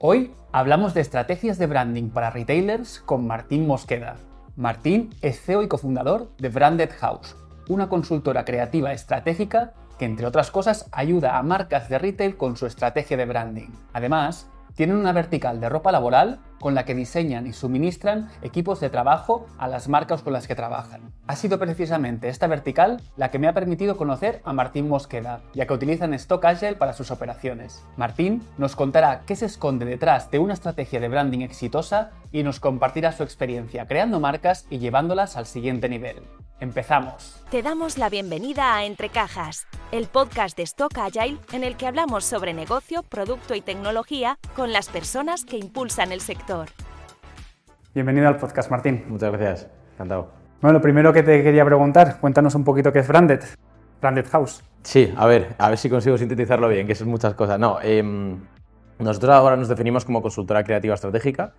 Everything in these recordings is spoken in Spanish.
Hoy hablamos de estrategias de branding para retailers con Martín Mosqueda. Martín es CEO y cofundador de Branded House, una consultora creativa estratégica que, entre otras cosas, ayuda a marcas de retail con su estrategia de branding. Además, tienen una vertical de ropa laboral con la que diseñan y suministran equipos de trabajo a las marcas con las que trabajan. Ha sido precisamente esta vertical la que me ha permitido conocer a Martín Mosqueda, ya que utilizan Stock Agile para sus operaciones. Martín nos contará qué se esconde detrás de una estrategia de branding exitosa y nos compartirá su experiencia creando marcas y llevándolas al siguiente nivel. Empezamos. Te damos la bienvenida a Entre Cajas, el podcast de Stock Agile en el que hablamos sobre negocio, producto y tecnología con las personas que impulsan el sector. Bienvenido al podcast, Martín. Muchas gracias, encantado. Bueno, lo primero que te quería preguntar, cuéntanos un poquito qué es Branded, Branded House. Sí, a ver, a ver si consigo sintetizarlo bien, que son muchas cosas. No, eh, nosotros ahora nos definimos como consultora creativa estratégica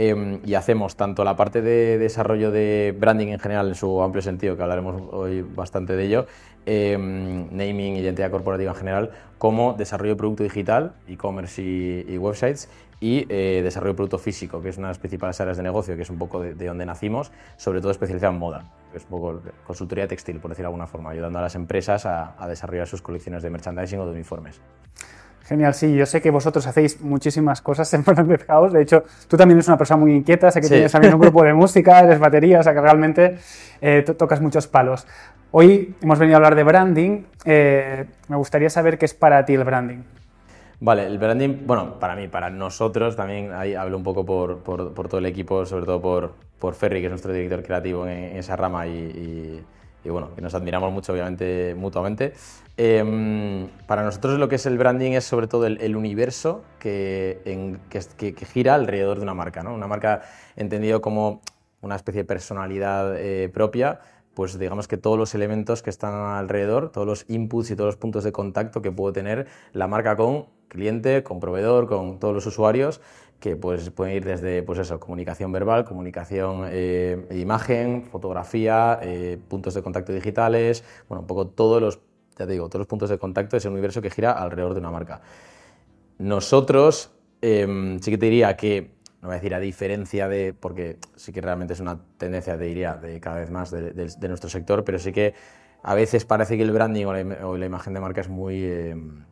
Em, y hacemos tanto la parte de desarrollo de branding en general en su amplio sentido, que hablaremos hoy bastante de ello, em, naming, identidad corporativa en general, como desarrollo de producto digital, e-commerce y, websites, y eh, desarrollo de producto físico, que es una de las principales áreas de negocio, que es un poco de, donde nacimos, sobre todo especializado en moda, que es un poco consultoría textil, por decirlo de alguna forma, ayudando a las empresas a, a desarrollar sus colecciones de merchandising o de uniformes. Genial, sí, yo sé que vosotros hacéis muchísimas cosas en Branded House. De hecho, tú también eres una persona muy inquieta, sé que tienes también un grupo de música, eres batería, o sea que realmente eh, tocas muchos palos. Hoy hemos venido a hablar de branding. Eh, me gustaría saber qué es para ti el branding. Vale, el branding, bueno, para mí, para nosotros, también ahí hablo un poco por, por, por todo el equipo, sobre todo por, por Ferry, que es nuestro director creativo en, esa rama y y bueno, que nos admiramos mucho, obviamente, mutuamente. Em, para nosotros lo que es el branding es sobre todo el, universo que, que, gira alrededor de una marca, ¿no? Una marca entendido como una especie de personalidad eh, propia, pues digamos que todos los elementos que están alrededor, todos los inputs y todos los puntos de contacto que puede tener la marca con cliente, con proveedor, con todos los usuarios, que pues, pueden ir desde pues eso, comunicación verbal, comunicación eh, imagen, fotografía, eh, puntos de contacto digitales, bueno, un poco todos los, ya te digo, todos los puntos de contacto de ese universo que gira alrededor de una marca. Nosotros, em, sí que te diría que, no voy a decir a diferencia de, porque sí que realmente es una tendencia, te diría, de cada vez más de, nuestro sector, pero sí que a veces parece que el branding o la, imagen de marca es muy... Em,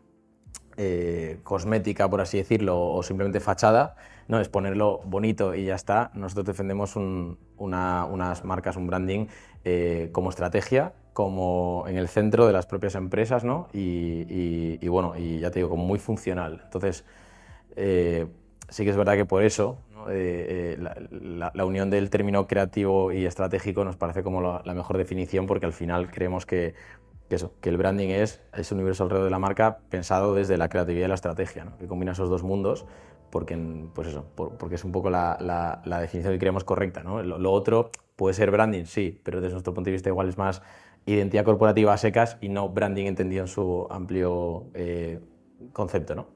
eh, cosmética, por así decirlo, o simplemente fachada, no es ponerlo bonito y ya está. Nosotros defendemos unas marcas, un branding eh, como estrategia, como en el centro de las propias empresas, ¿no? Y, bueno, y ya te digo, como muy funcional. Entonces, eh, sí que es verdad que por eso la, unión del término creativo y estratégico nos parece como la, mejor definición porque al final creemos que eso, que el branding es ese universo alrededor de la marca pensado desde la creatividad y la estrategia, ¿no? que combina esos dos mundos porque, pues eso, porque es un poco la, definición que creemos correcta. Lo, otro puede ser branding, sí, pero desde nuestro punto de vista igual es más identidad corporativa a secas y no branding entendido en su amplio eh, concepto. ¿no?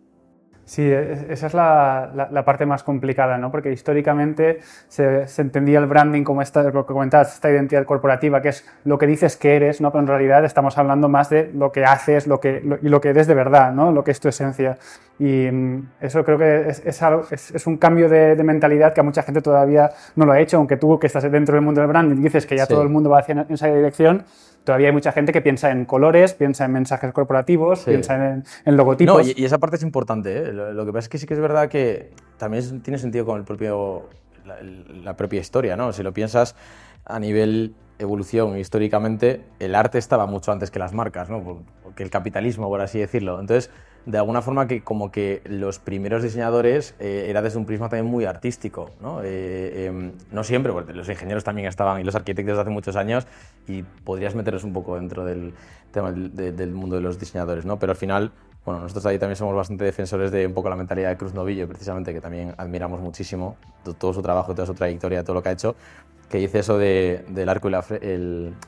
Sí, e, esa es la, parte más complicada, ¿no? porque históricamente se, entendía el branding como esta, lo que comentabas, esta identidad corporativa, que es lo que dices que eres, ¿no? pero en realidad estamos hablando más de lo que haces lo que, y lo que eres de verdad, ¿no? lo que es tu esencia. Y mm, eso creo que es, es, un cambio de, mentalidad que a mucha gente todavía no lo ha hecho, aunque tú que estás dentro del mundo del branding dices que ya todo el mundo va hacia esa dirección, todavía hay mucha gente que piensa en colores, piensa en mensajes corporativos, piensa en, logotipos. No, y, esa parte es importante. ¿eh? Lo, que pasa es que sí que es verdad que también tiene sentido con el propio, la, propia historia. ¿no? Si lo piensas a nivel evolución históricamente, el arte estaba mucho antes que las marcas, ¿no? que el capitalismo, por así decirlo. Entonces, de alguna forma que como que los primeros diseñadores eh, era desde un prisma también muy artístico, ¿no? Eh, em, no siempre, porque los ingenieros también estaban y los arquitectos de hace muchos años y podrías meterlos un poco dentro del tema del, mundo de los diseñadores, ¿no? Pero al final, bueno, nosotros ahí también somos bastante defensores de un poco la mentalidad de Cruz Novillo, precisamente, que también admiramos muchísimo todo su trabajo, toda su trayectoria, todo lo que ha hecho, que dice eso del arco y la,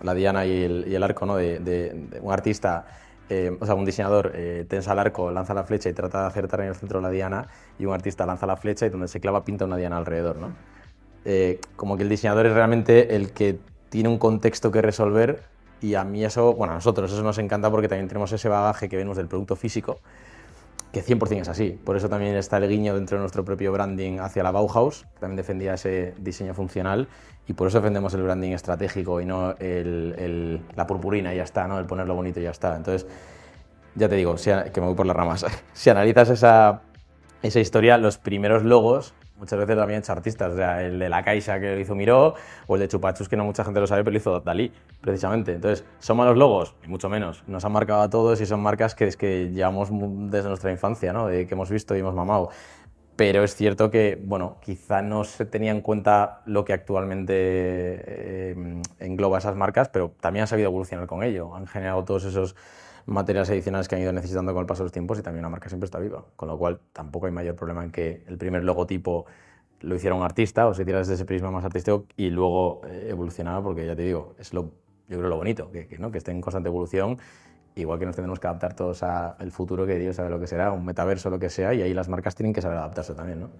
la diana y el, arco, ¿no? de, de un artista eh, o sea, un diseñador eh, tensa el arco, lanza la flecha y trata de acertar en el centro de la diana, y un artista lanza la flecha y donde se clava pinta una diana alrededor. ¿no? Eh, como que el diseñador es realmente el que tiene un contexto que resolver y a mí eso, bueno, a nosotros eso nos encanta porque también tenemos ese bagaje que vemos del producto físico, que 100% es así. Por eso también está el guiño dentro de nuestro propio branding hacia la Bauhaus, que también defendía ese diseño funcional, y por eso defendemos el branding estratégico y no la purpurina y ya está, ¿no? el ponerlo bonito y ya está. Entonces, ya te digo, que me voy por las ramas. si analizas esa, esa historia, los primeros logos muchas veces lo habían hecho artistas, o sea, el de la Caixa que lo hizo Miró, o el de Chupachus que no mucha gente lo sabe, pero lo hizo Dalí, precisamente. Entonces, ¿son malos logos? Y mucho menos. Nos han marcado a todos y son marcas que es que llevamos desde nuestra infancia, ¿no? De que hemos visto y hemos mamado. Pero es cierto que, bueno, quizá no se tenía en cuenta lo que actualmente eh, engloba esas marcas, pero también han sabido evolucionar con ello. Han generado todos esos materiales adicionales que han ido necesitando con el paso de los tiempos y también la marca siempre está viva. Con lo cual tampoco hay mayor problema en que el primer logotipo lo hiciera un artista o se tirara desde ese prisma más artístico y luego eh, evolucionara, porque ya te digo, es lo, yo creo lo bonito, que, que, ¿no? que esté en constante evolución, igual que nos tenemos que adaptar todos al futuro que Dios sabe lo que será, un metaverso, lo que sea, y ahí las marcas tienen que saber adaptarse también. ¿no?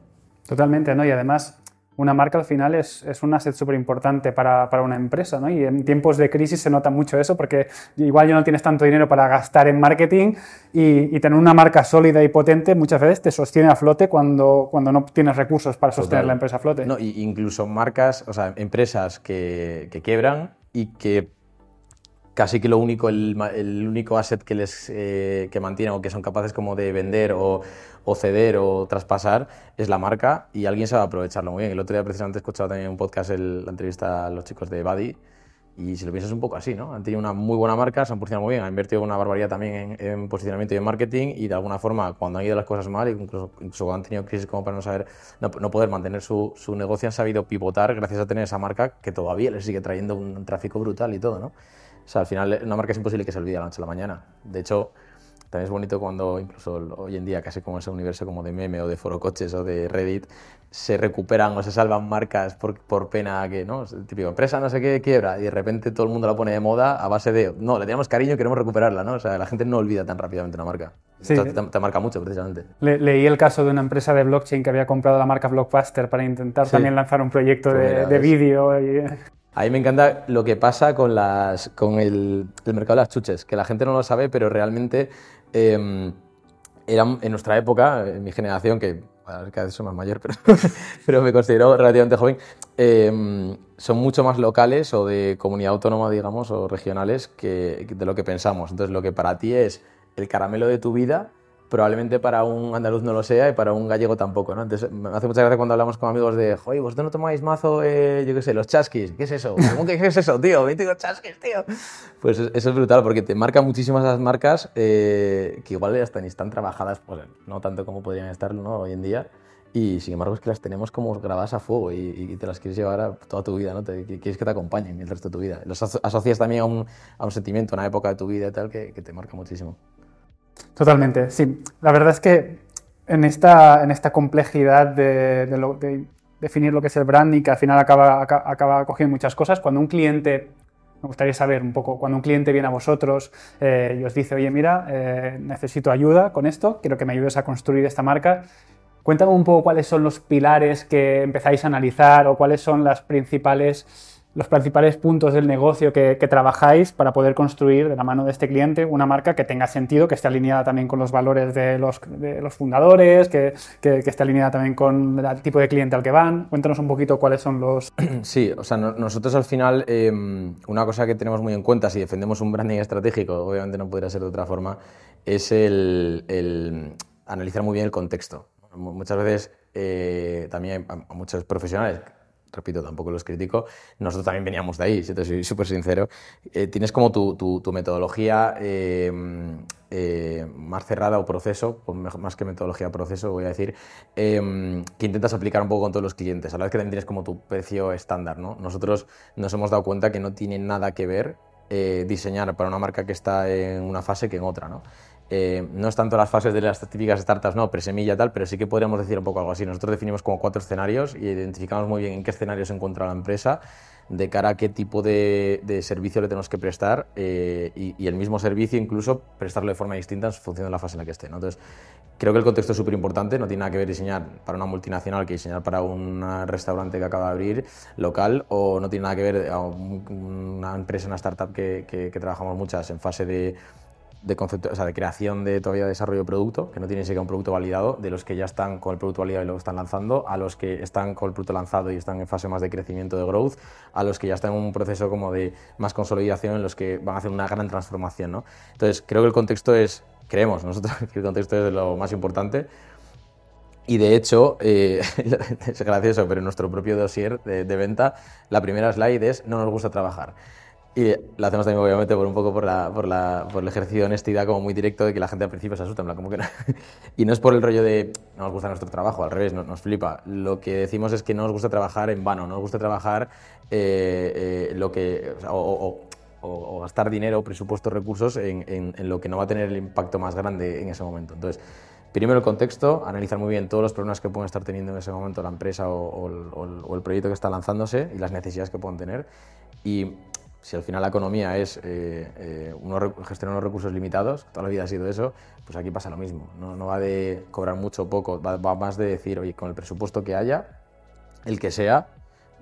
Totalmente, ¿no? Y además una marca al final es, es un asset súper importante para, para, una empresa, ¿no? Y en tiempos de crisis se nota mucho eso, porque igual ya no tienes tanto dinero para gastar en marketing y, y, tener una marca sólida y potente muchas veces te sostiene a flote cuando, cuando no tienes recursos para sostener la empresa a flote. No, y incluso marcas, o sea, empresas que, que quiebran y que casi que lo único, el, el único asset que les eh, que mantienen o que son capaces como de vender o, o, ceder o traspasar es la marca y alguien a aprovecharlo muy bien. El otro día precisamente he escuchado también un podcast, el, la entrevista a los chicos de Buddy y si lo piensas un poco así, ¿no? Han tenido una muy buena marca, se han posicionado muy bien, han invertido una barbaridad también en, en, posicionamiento y en marketing y de alguna forma cuando han ido las cosas mal, incluso, incluso cuando han tenido crisis como para no saber, no, no poder mantener su, su, negocio, han sabido pivotar gracias a tener esa marca que todavía les sigue trayendo un tráfico brutal y todo, ¿no? O sea, al final una marca es imposible que se olvide a la noche a la mañana. De hecho, también es bonito cuando incluso hoy en día, casi como ese universo como de meme o de foro coches o de Reddit, se recuperan o se salvan marcas por, por pena que, ¿no? El típico empresa no sé qué quiebra y de repente todo el mundo la pone de moda a base de, no, le tenemos cariño y queremos recuperarla, ¿no? O sea, la gente no olvida tan rápidamente una marca. Sí. Te, te, marca mucho, precisamente. Le, leí el caso de una empresa de blockchain que había comprado la marca Blockbuster para intentar sí. también lanzar un proyecto pues de, de vídeo. Y... A mí me encanta lo que pasa con, las, con el, mercado de las chuches, que la gente no lo sabe, pero realmente eh, en nuestra época, en mi generación, que cada vez soy más mayor, pero, me considero relativamente joven, eh, son mucho más locales o de comunidad autónoma, digamos, o regionales que, de lo que pensamos. Entonces, lo que para ti es el caramelo de tu vida, probablemente para un andaluz no lo sea y para un gallego tampoco, ¿no? Entonces, me hace mucha gracia cuando hablamos con amigos de, joder, vosotros no tomáis mazo, eh, yo qué sé, los chasquis, ¿qué es eso? ¿Cómo que qué es eso, tío? digo chasquis, tío. Pues eso es brutal porque te marca muchísimas las marcas eh, que igual hasta ni están trabajadas, pues no tanto como podrían estarlo ¿no? hoy en día. Y sin embargo es que las tenemos como grabadas a fuego y, y te las quieres llevar a toda tu vida, ¿no? Te, quieres que te acompañen el resto de tu vida. Los asocias también a un, a un sentimiento, a una época de tu vida y tal que, que te marca muchísimo. Totalmente, sí. La verdad es que en esta, en esta complejidad de, definir lo que es el branding, que al final acaba, acaba cogiendo muchas cosas, cuando un cliente, me gustaría saber un poco, cuando un cliente viene a vosotros eh, y os dice, oye, mira, eh, necesito ayuda con esto, quiero que me ayudes a construir esta marca, cuéntame un poco cuáles son los pilares que empezáis a analizar o cuáles son las principales los principales puntos del negocio que, que, trabajáis para poder construir de la mano de este cliente una marca que tenga sentido, que esté alineada también con los valores de los, fundadores, que, que, esté alineada también con el tipo de cliente al que van. Cuéntanos un poquito cuáles son los... Sí, o sea, no, nosotros al final, eh, una cosa que tenemos muy en cuenta si defendemos un branding estratégico, obviamente no podría ser de otra forma, es el, el analizar muy bien el contexto. Muchas veces eh, también a muchos profesionales repito, tampoco los critico, nosotros también veníamos de ahí, si te soy súper sincero. Eh, tienes como tu, tu, tu metodología eh, eh, más cerrada o proceso, más que metodología proceso, voy a decir, que intentas aplicar un poco con todos los clientes. A la vez que también tienes como tu precio estándar. ¿no? Nosotros nos hemos dado cuenta que no tiene nada que ver diseñar para una marca que está en una fase que en otra. ¿no? Eh, no es tanto las fases de las típicas startups, no, presemilla tal, pero sí que podríamos decir un poco algo así. Nosotros definimos como cuatro escenarios y identificamos muy bien en qué escenario se encuentra la empresa, de cara a qué tipo de, servicio le tenemos que prestar eh, y, el mismo servicio incluso prestarlo de forma distinta en función de la fase en la que esté. ¿no? Entonces, creo que el contexto es súper importante, no tiene nada que ver diseñar para una multinacional que diseñar para un restaurante que acaba de abrir local o no tiene nada que ver a un, una empresa, una startup que, que, que trabajamos muchas en fase de de, concepto, o sea, de creación de todavía desarrollo de producto, que no tienen siquiera un producto validado, de los que ya están con el producto validado y lo están lanzando, a los que están con el producto lanzado y están en fase más de crecimiento de growth, a los que ya están en un proceso como de más consolidación en los que van a hacer una gran transformación. ¿no? Entonces, creo que el contexto es, creemos nosotros que el contexto es lo más importante. Y de hecho, eh, es gracioso, pero en nuestro propio dossier de, de venta, la primera slide es no nos gusta trabajar. Y lo hacemos también, obviamente, por un poco por, la, por, la, por el ejercicio de honestidad como muy directo de que la gente al principio se asusta, como que no. y no es por el rollo de no nos gusta nuestro trabajo, al revés, nos, nos flipa. Lo que decimos es que no nos gusta trabajar en vano, no nos gusta trabajar eh, eh, lo que, o, o, o, gastar dinero, presupuestos, recursos en, en, en, lo que no va a tener el impacto más grande en ese momento. Entonces, primero el contexto, analizar muy bien todos los problemas que pueden estar teniendo en ese momento la empresa o, o el proyecto que está lanzándose y las necesidades que pueden tener. Y si al final la economía es eh, eh, gestionar unos recursos limitados, toda la vida ha sido eso, pues aquí pasa lo mismo. No, va de cobrar mucho o poco, va, más de decir, oye, con el presupuesto que haya, el que sea,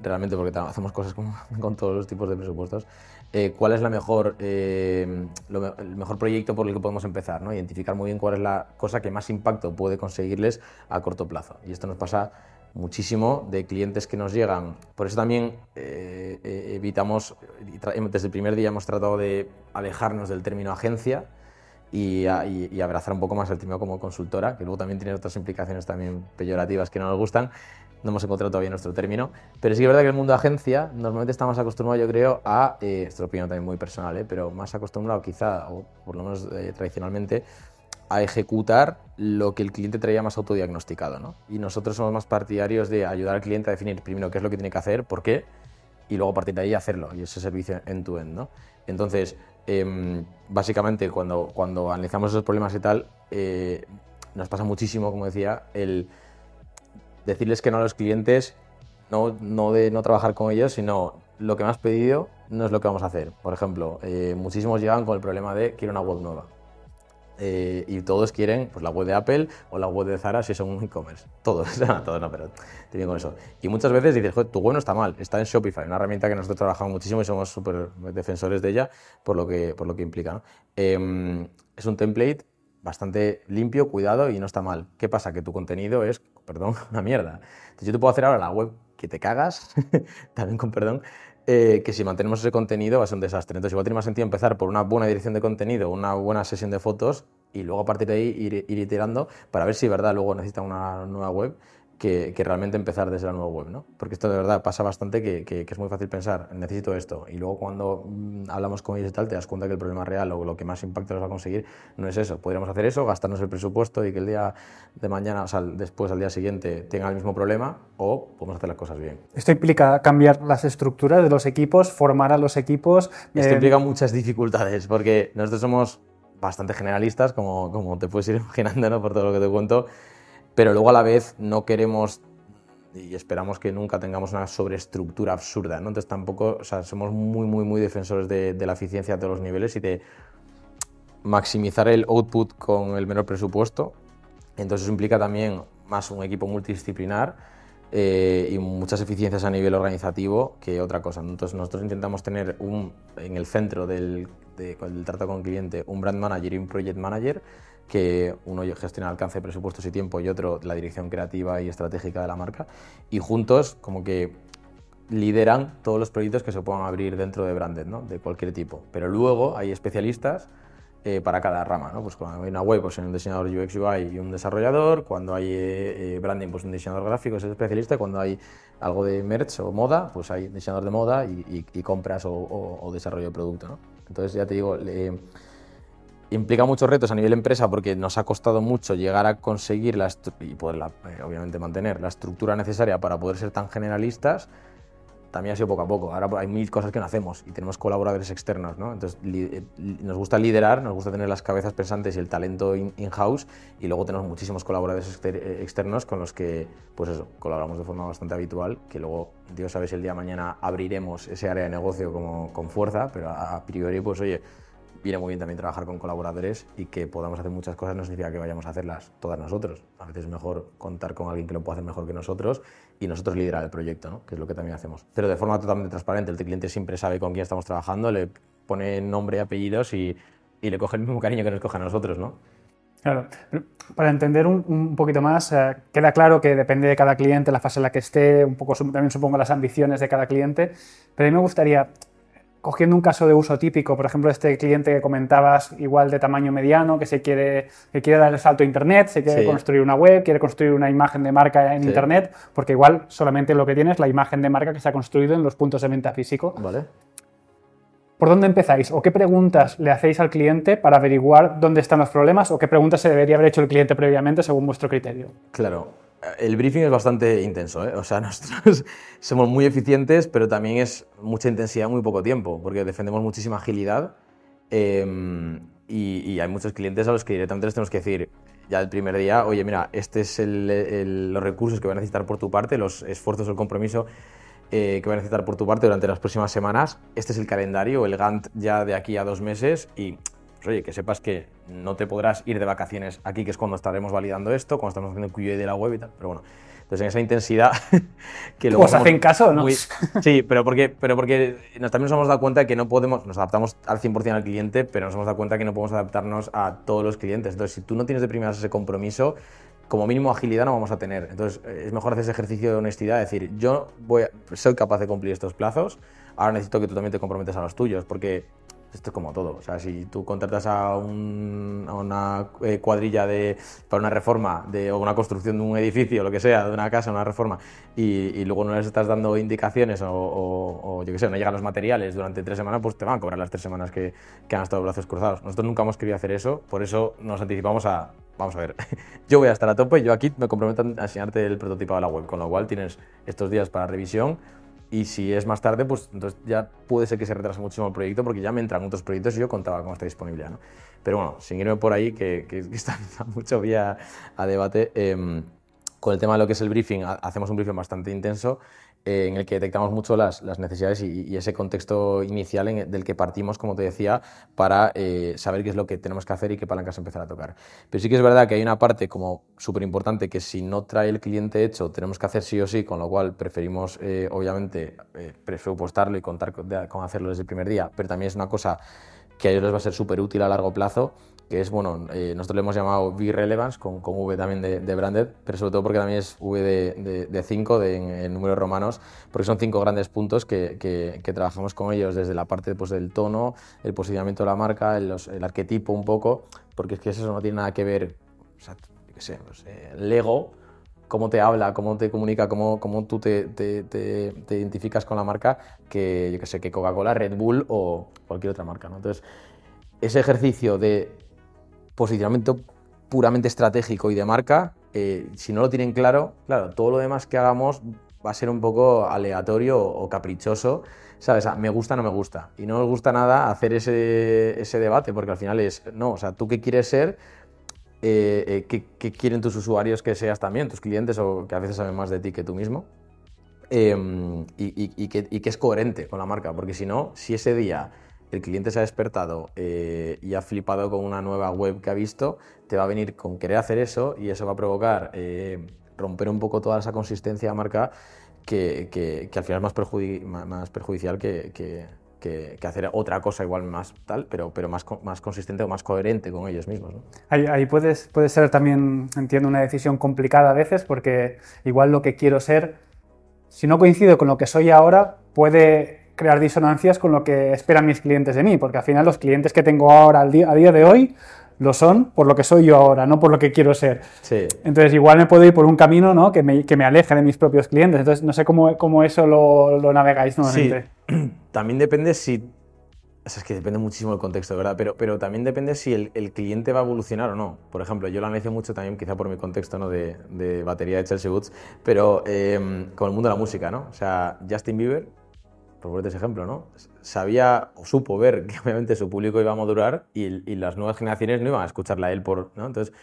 realmente porque hacemos cosas con, con todos los tipos de presupuestos, eh, cuál es la mejor, eh, lo, el mejor proyecto por el que podemos empezar, ¿no? identificar muy bien cuál es la cosa que más impacto puede conseguirles a corto plazo. Y esto nos pasa muchísimo de clientes que nos llegan. Por eso también eh, eh evitamos, desde el primer día hemos tratado de alejarnos del término agencia y, y, y, abrazar un poco más el término como consultora, que luego también tiene otras implicaciones también peyorativas que no nos gustan. No hemos encontrado todavía nuestro término, pero sí que es verdad que el mundo agencia normalmente está más acostumbrado, yo creo, a, eh, esto es opinión también muy personal, eh, pero más acostumbrado quizá, o por lo menos eh, tradicionalmente, a ejecutar lo que el cliente traía más autodiagnosticado. ¿no? Y nosotros somos más partidarios de ayudar al cliente a definir primero qué es lo que tiene que hacer, por qué, y luego a partir de ahí hacerlo, y ese servicio end-to-end. ¿no? Entonces, eh, básicamente, cuando, cuando analizamos esos problemas y tal, eh, nos pasa muchísimo, como decía, el decirles que no a los clientes, no, no de no trabajar con ellos, sino lo que me has pedido no es lo que vamos a hacer. Por ejemplo, eh, muchísimos llegan con el problema de quiero una web nueva eh, y todos quieren pues, la web de Apple o la web de Zara si son un e-commerce. Todos, todos no, pero te con eso. Y muchas veces dices, tu web no está mal, está en Shopify, una herramienta que nosotros trabajamos muchísimo y somos súper defensores de ella por lo que, por lo que implica. ¿no? Eh, es un template bastante limpio, cuidado y no está mal. ¿Qué pasa? Que tu contenido es, perdón, una mierda. Entonces yo te puedo hacer ahora la web que te cagas, también con perdón, eh, que si mantenemos ese contenido va a ser un desastre. Entonces igual tiene más sentido empezar por una buena dirección de contenido, una buena sesión de fotos y luego a partir de ahí ir, iterando para ver si verdad luego necesita una nueva web que, que, realmente empezar desde la nueva web, ¿no? Porque esto de verdad pasa bastante que, que, que, es muy fácil pensar, necesito esto, y luego cuando mmm, hablamos con ellos y tal, te das cuenta que el problema real o lo que más impacto les va a conseguir no es eso. Podríamos hacer eso, gastarnos el presupuesto y que el día de mañana, o sea, después, al día siguiente, tenga el mismo problema, o podemos hacer las cosas bien. Esto implica cambiar las estructuras de los equipos, formar a los equipos. Esto eh... implica muchas dificultades, porque nosotros somos bastante generalistas, como, como te puedes ir imaginando, ¿no? Por todo lo que te cuento pero luego a la vez no queremos y esperamos que nunca tengamos una sobreestructura absurda, ¿no? Entonces tampoco, o sea, somos muy, muy, muy defensores de, de, la eficiencia a todos los niveles y de maximizar el output con el menor presupuesto. Entonces eso implica también más un equipo multidisciplinar eh, y muchas eficiencias a nivel organizativo que otra cosa. Entonces nosotros intentamos tener un, en el centro del, de, del trato con cliente un brand manager y un project manager que uno gestiona el alcance presupuestos y tiempo y otro la dirección creativa y estratégica de la marca, y juntos como que lideran todos los proyectos que se puedan abrir dentro de Branded, ¿no? de cualquier tipo. Pero luego hay especialistas eh, para cada rama. ¿no? Pues cuando hay una web, pues hay un diseñador UX UI y un desarrollador. Cuando hay eh, branding, pues un diseñador gráfico es especialista. Cuando hay algo de merch o moda, pues hay diseñador de moda y, compras o, desarrollo de producto. ¿no? Entonces ya te digo, implica muchos retos a nivel empresa porque nos ha costado mucho llegar a conseguir la y poderla, eh, obviamente, mantener la estructura necesaria para poder ser tan generalistas. También ha sido poco a poco. Ahora hay mil cosas que no hacemos y tenemos colaboradores externos, ¿no? Entonces eh, nos gusta liderar, nos gusta tener las cabezas pensantes y el talento in-house y luego tenemos muchísimos colaboradores exter eh, externos con los que, pues eso, colaboramos de forma bastante habitual, que luego Dios sabe si el día de mañana abriremos ese área de negocio como con fuerza, pero a, a priori, pues oye, viene muy bien también trabajar con colaboradores y que podamos hacer muchas cosas no significa que vayamos a hacerlas todas nosotros. A veces es mejor contar con alguien que lo pueda hacer mejor que nosotros y nosotros liderar el proyecto, ¿no? que es lo que también hacemos. Pero de forma totalmente transparente, el cliente siempre sabe con quién estamos trabajando, le pone nombre apellidos y y le coge el mismo cariño que nos coge a nosotros, ¿no? Claro. Para entender un, poquito más, eh, queda claro que depende de cada cliente, la fase en la que esté, un poco también supongo las ambiciones de cada cliente, pero a mí me gustaría, cogiendo un caso de uso típico, por ejemplo, este cliente que comentabas, igual de tamaño mediano, que se quiere, que quiere dar el salto a Internet, se quiere construir una web, quiere construir una imagen de marca en Internet, porque igual solamente lo que tiene es la imagen de marca que se ha construido en los puntos de venta físico. Vale. ¿Por dónde empezáis? ¿O qué preguntas le hacéis al cliente para averiguar dónde están los problemas? ¿O qué preguntas se debería haber hecho el cliente previamente según vuestro criterio? Claro, el briefing es bastante intenso, ¿eh? o sea, nosotros somos muy eficientes, pero también es mucha intensidad en muy poco tiempo, porque defendemos muchísima agilidad em, y, hay muchos clientes a los que directamente les tenemos que decir ya el primer día, oye, mira, este es los recursos que van a necesitar por tu parte, los esfuerzos, el compromiso eh, que va a necesitar por tu parte durante las próximas semanas. Este es el calendario, el Gantt ya de aquí a dos meses y pues, oye, que sepas que no te podrás ir de vacaciones aquí, que es cuando estaremos validando esto, cuando estamos haciendo el QA de la web y tal, pero bueno. Entonces, en esa intensidad que luego... ¿Os hacen caso no? sí, pero porque, pero porque nos, también nos hemos dado cuenta que no podemos... Nos adaptamos al 100% al cliente, pero nos hemos dado cuenta que no podemos adaptarnos a todos los clientes. Entonces, si tú no tienes de primeras ese compromiso, como mínimo agilidad no vamos a tener. Entonces es mejor hacer ese ejercicio de honestidad, decir, yo voy soy capaz de cumplir estos plazos, ahora necesito que tú también te comprometas a los tuyos, porque esto es como todo. O sea, si tú contratas a, una eh, cuadrilla de, para una reforma de, o una construcción de un edificio, lo que sea, de una casa, una reforma, y, luego no les estás dando indicaciones o, yo qué sé, no llegan los materiales durante tres semanas, pues te van a cobrar las tres semanas que, que han estado brazos cruzados. Nosotros nunca hemos querido hacer eso, por eso nos anticipamos a vamos a ver, yo voy a estar a tope, yo aquí me comprometo a enseñarte el prototipo de la web, con lo cual tienes estos días para revisión y si es más tarde, pues entonces ya puede ser que se retrase muchísimo el proyecto porque ya me entran otros proyectos y yo contaba con esta disponibilidad. ¿no? Pero bueno, sin irme por ahí, que, que, está, mucho vía a debate, em, con el tema de lo que es el briefing, hacemos un briefing bastante intenso eh, en el que detectamos mucho las, necesidades y, ese contexto inicial del que partimos, como te decía, para eh, saber qué es lo que tenemos que hacer y qué palancas empezar a tocar. Pero sí que es verdad que hay una parte como súper importante que si no trae el cliente hecho, tenemos que hacer sí o sí, con lo cual preferimos, eh, obviamente, presupuestarlo y contar con, con hacerlo desde el primer día, pero también es una cosa que a ellos les va a ser súper útil a largo plazo que es, bueno, eh, nosotros le hemos llamado V-Relevance, con, con, V también de, de, branded, pero sobre todo porque también es V de 5 de, en, números romanos, porque son cinco grandes puntos que, que, trabajamos con ellos desde la parte pues, del tono, el posicionamiento de la marca, el, arquetipo un poco, porque es que eso no tiene nada que ver, o sea, qué sé, pues, eh, el ego, cómo te habla, cómo te comunica, cómo, cómo tú te, te, te, identificas con la marca, que yo que sé, que Coca-Cola, Red Bull o cualquier otra marca. ¿no? Entonces, ese ejercicio de posicionamiento puramente estratégico y de marca, eh, si no lo tienen claro, claro, todo lo demás que hagamos va a ser un poco aleatorio o, caprichoso, ¿sabes? me gusta, no me gusta. Y no nos gusta nada hacer ese, ese, debate, porque al final es, no, o sea, tú qué quieres ser, eh, eh, ¿qué, quieren tus usuarios que seas también, tus clientes, o que a veces saben más de ti que tú mismo. Em, y, que, y que es coherente con la marca, porque si no, si ese día el cliente se ha despertado eh, y ha flipado con una nueva web que ha visto, te va a venir con querer hacer eso y eso va a provocar eh, romper un poco toda esa consistencia de marca que, al final es más, perjudicial que, hacer otra cosa igual más tal, pero, pero más, más consistente o más coherente con ellos mismos. Ahí puede ser también, entiendo, una decisión complicada a veces porque igual lo que quiero ser, si no coincido con lo que soy ahora, puede crear disonancias con lo que esperan mis clientes de mí, porque al final los clientes que tengo ahora al día, a día de hoy lo son por lo que soy yo ahora, no por lo que quiero ser. Sí. Entonces igual me puedo ir por un camino ¿no? que, me, que me aleje de mis propios clientes. Entonces no sé cómo, cómo eso lo, lo navegáis nuevamente. Sí. También depende si... es que depende muchísimo del contexto, ¿verdad? Pero, pero también depende si el, el, cliente va a evolucionar o no. Por ejemplo, yo lo analizo mucho también, quizá por mi contexto ¿no? de, de batería de Chelsea Woods, pero eh, con el mundo de la música, ¿no? O sea, Justin Bieber por ponerte ese ejemplo, ¿no? Sabía o supo ver que obviamente su público iba a madurar y, las nuevas generaciones no iban a escucharla a él por, ¿no? Entonces,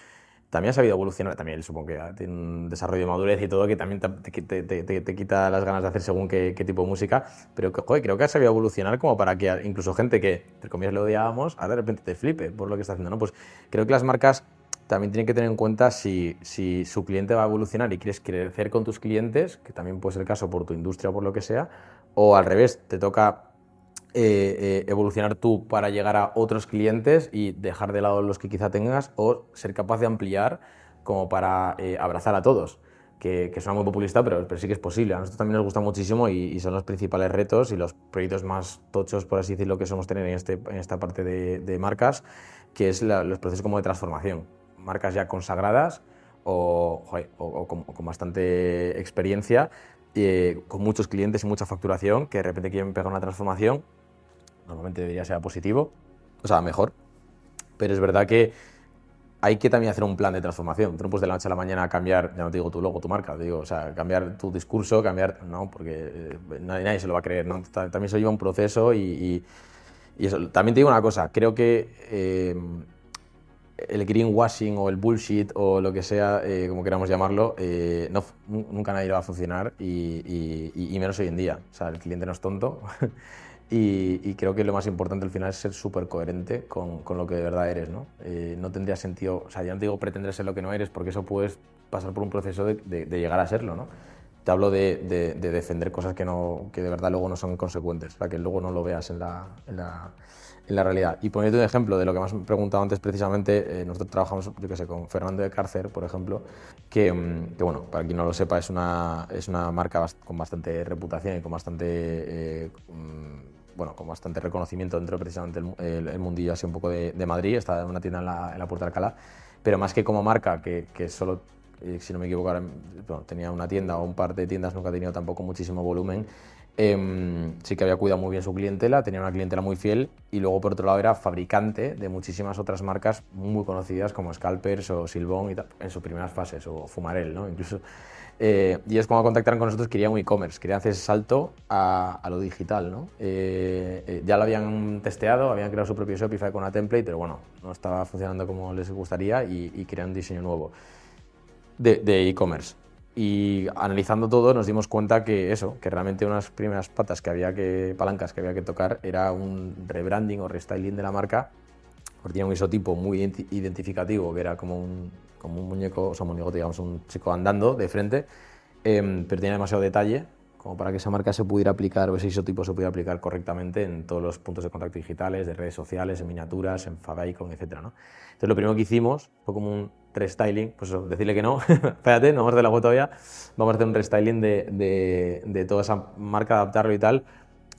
también ha sabido evolucionar, también él supongo que tiene un desarrollo de madurez y todo que también te, te, quita las ganas de hacer según qué, tipo de música, pero que, joder, creo que ha sabido evolucionar como para que incluso gente que, entre comillas, le odiábamos, ahora de repente te flipe por lo que está haciendo, ¿no? Pues creo que las marcas también tienen que tener en cuenta si, si su cliente va a evolucionar y quieres crecer con tus clientes, que también puede ser el caso por tu industria o por lo que sea, o al revés, te toca eh, evolucionar tú para llegar a otros clientes y dejar de lado los que quizá tengas o ser capaz de ampliar como para abrazar a todos que, que, suena muy populista, pero, pero, sí que es posible. A nosotros también nos gusta muchísimo y, son los principales retos y los proyectos más tochos, por así decirlo, que somos tener en, este, esta parte de, marcas, que es los procesos como de transformación. Marcas ya consagradas o, con, bastante experiencia, eh, con muchos clientes y mucha facturación, que de repente quieren pegar una transformación. Normalmente debería ser positivo, o sea, mejor. Pero es verdad que hay que también hacer un plan de transformación. Tú de la noche a la mañana cambiar, ya no te digo tu logo, tu marca, digo, o sea, cambiar tu discurso, cambiar, no, porque eh, nadie, se lo va a creer, ¿no? También eso lleva un proceso y, y, eso. También te digo una cosa, creo que eh, el greenwashing o el bullshit o lo que sea, eh, como queramos llamarlo, no, nunca nadie lo va a funcionar y, y menos hoy en día. O sea, el cliente no es tonto. Y, creo que lo más importante al final es ser súper coherente con, con, lo que de verdad eres. ¿no? Eh, no tendría sentido, o sea, ya no te digo pretender ser lo que no eres, porque eso puedes pasar por un proceso de, de, llegar a serlo. ¿no? Te hablo de, de, defender cosas que, no, que de verdad luego no son consecuentes, para que luego no lo veas en la, en la, en la realidad. Y poniendo un ejemplo de lo que me has preguntado antes, precisamente, eh, nosotros trabajamos, yo qué sé, con Fernando de Cárcer, por ejemplo, que, mm, que, bueno, para quien no lo sepa, es una, es una marca con bastante reputación y con bastante. Eh, mm, bueno, con bastante reconocimiento dentro precisamente el, el, mundillo así un poco de, Madrid, está en una tienda en la, en la, Puerta de Alcalá, pero más que como marca, que, que solo, eh, si no me equivoco, tenía una tienda o un par de tiendas, nunca ha tenido tampoco muchísimo volumen, em, sí que había cuidado muy bien su clientela, tenía una clientela muy fiel y luego por otro lado era fabricante de muchísimas otras marcas muy conocidas como Scalpers o Silbón y en sus primeras fases, o Fumarel, ¿no? Incluso eh, y es cuando contactaron con nosotros querían un e-commerce, querían hacer ese salto a, lo digital. ¿no? Eh, eh, ya lo habían testeado, habían creado su propio Shopify con una template, pero bueno, no estaba funcionando como les gustaría y, y un diseño nuevo de e-commerce. Y analizando todo nos dimos cuenta que eso, que realmente unas primeras patas que había que, palancas que había que tocar era un rebranding o restyling de la marca, porque tenía un isotipo muy identificativo, que era como un, como un muñeco, o sea, un muñeco, digamos, un chico andando de frente, em, pero tiene demasiado detalle como para que esa marca se pudiera aplicar, o ese isotipo se pudiera aplicar correctamente en todos los puntos de contacto digitales, de redes sociales, en miniaturas, en Favicon, etc. ¿no? Entonces, lo primero que hicimos fue como un restyling, pues eso, decirle que no, espérate, no a hacer la web todavía, vamos a hacer un restyling de, de, de toda esa marca, adaptarlo y tal,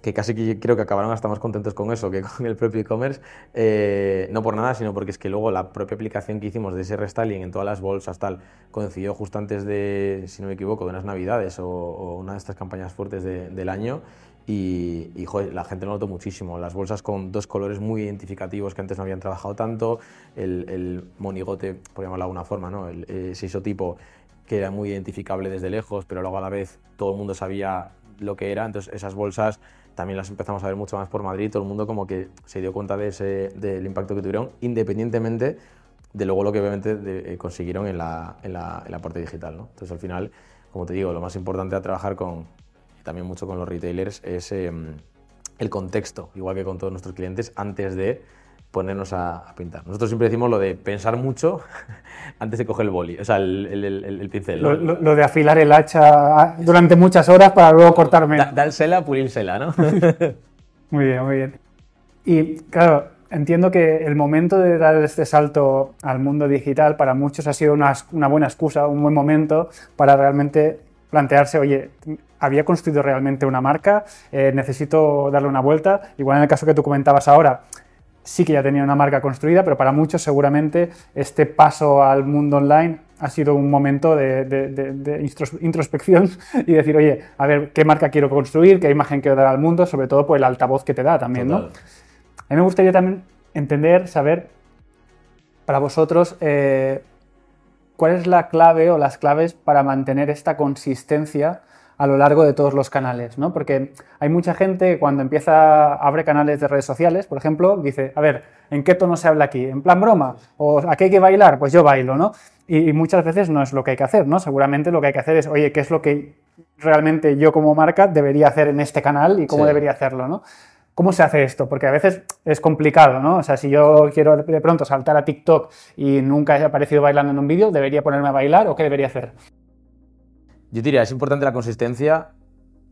que casi creo que acabaron hasta más contentos con eso que con el propio e-commerce, eh, no por nada, sino porque es que luego la propia aplicación que hicimos de ese restyling en todas las bolsas tal, coincidió justo antes de, si no me equivoco, de unas navidades o, una de estas campañas fuertes del año y, y joder, la gente lo notó muchísimo. Las bolsas con dos colores muy identificativos que antes no habían trabajado tanto, el, el monigote, por llamarlo de alguna forma, ¿no? el, ese isotipo que era muy identificable desde lejos, pero luego a la vez todo el mundo sabía lo que era, entonces esas bolsas también las empezamos a ver mucho más por Madrid, todo el mundo como que se dio cuenta de ese, del impacto que tuvieron, independientemente de luego lo que obviamente eh, consiguieron en la, en, la, en la, parte digital. ¿no? Entonces al final, como te digo, lo más importante a trabajar con, también mucho con los retailers, es em, el contexto, igual que con todos nuestros clientes, antes de ponernos a, pintar. Nosotros siempre decimos lo de pensar mucho antes de coger el boli, o sea, el, el, pincel. Lo, de afilar el hacha durante muchas horas para luego cortarme. Da, dársela, pulírsela, ¿no? muy bien, muy bien. Y claro, entiendo que el momento de dar este salto al mundo digital para muchos ha sido una, una buena excusa, un buen momento para realmente plantearse, oye, había construido realmente una marca, eh, necesito darle una vuelta. Igual en el caso que tú comentabas ahora, sí que ya tenía una marca construida, pero para muchos seguramente este paso al mundo online ha sido un momento de, introspección y decir, oye, a ver, ¿qué marca quiero construir? ¿Qué imagen quiero dar al mundo? Sobre todo por el altavoz que te da también, ¿no? A mí me gustaría también entender, saber, para vosotros, eh, cuál es la clave o las claves para mantener esta consistencia a lo largo de todos los canales, ¿no? Porque hay mucha gente que cuando empieza, abre canales de redes sociales, por ejemplo, dice, a ver, ¿en qué tono se habla aquí? ¿En plan broma? ¿O aquí hay que bailar? Pues yo bailo, ¿no? Y, muchas veces no es lo que hay que hacer, ¿no? Seguramente lo que hay que hacer es, oye, ¿qué es lo que realmente yo como marca debería hacer en este canal y cómo debería hacerlo, ¿no? ¿Cómo se hace esto? Porque a veces es complicado, ¿no? O sea, si yo quiero de pronto saltar a TikTok y nunca he aparecido bailando en un vídeo, ¿debería ponerme a bailar o qué debería hacer? Yo diría, es importante la consistencia,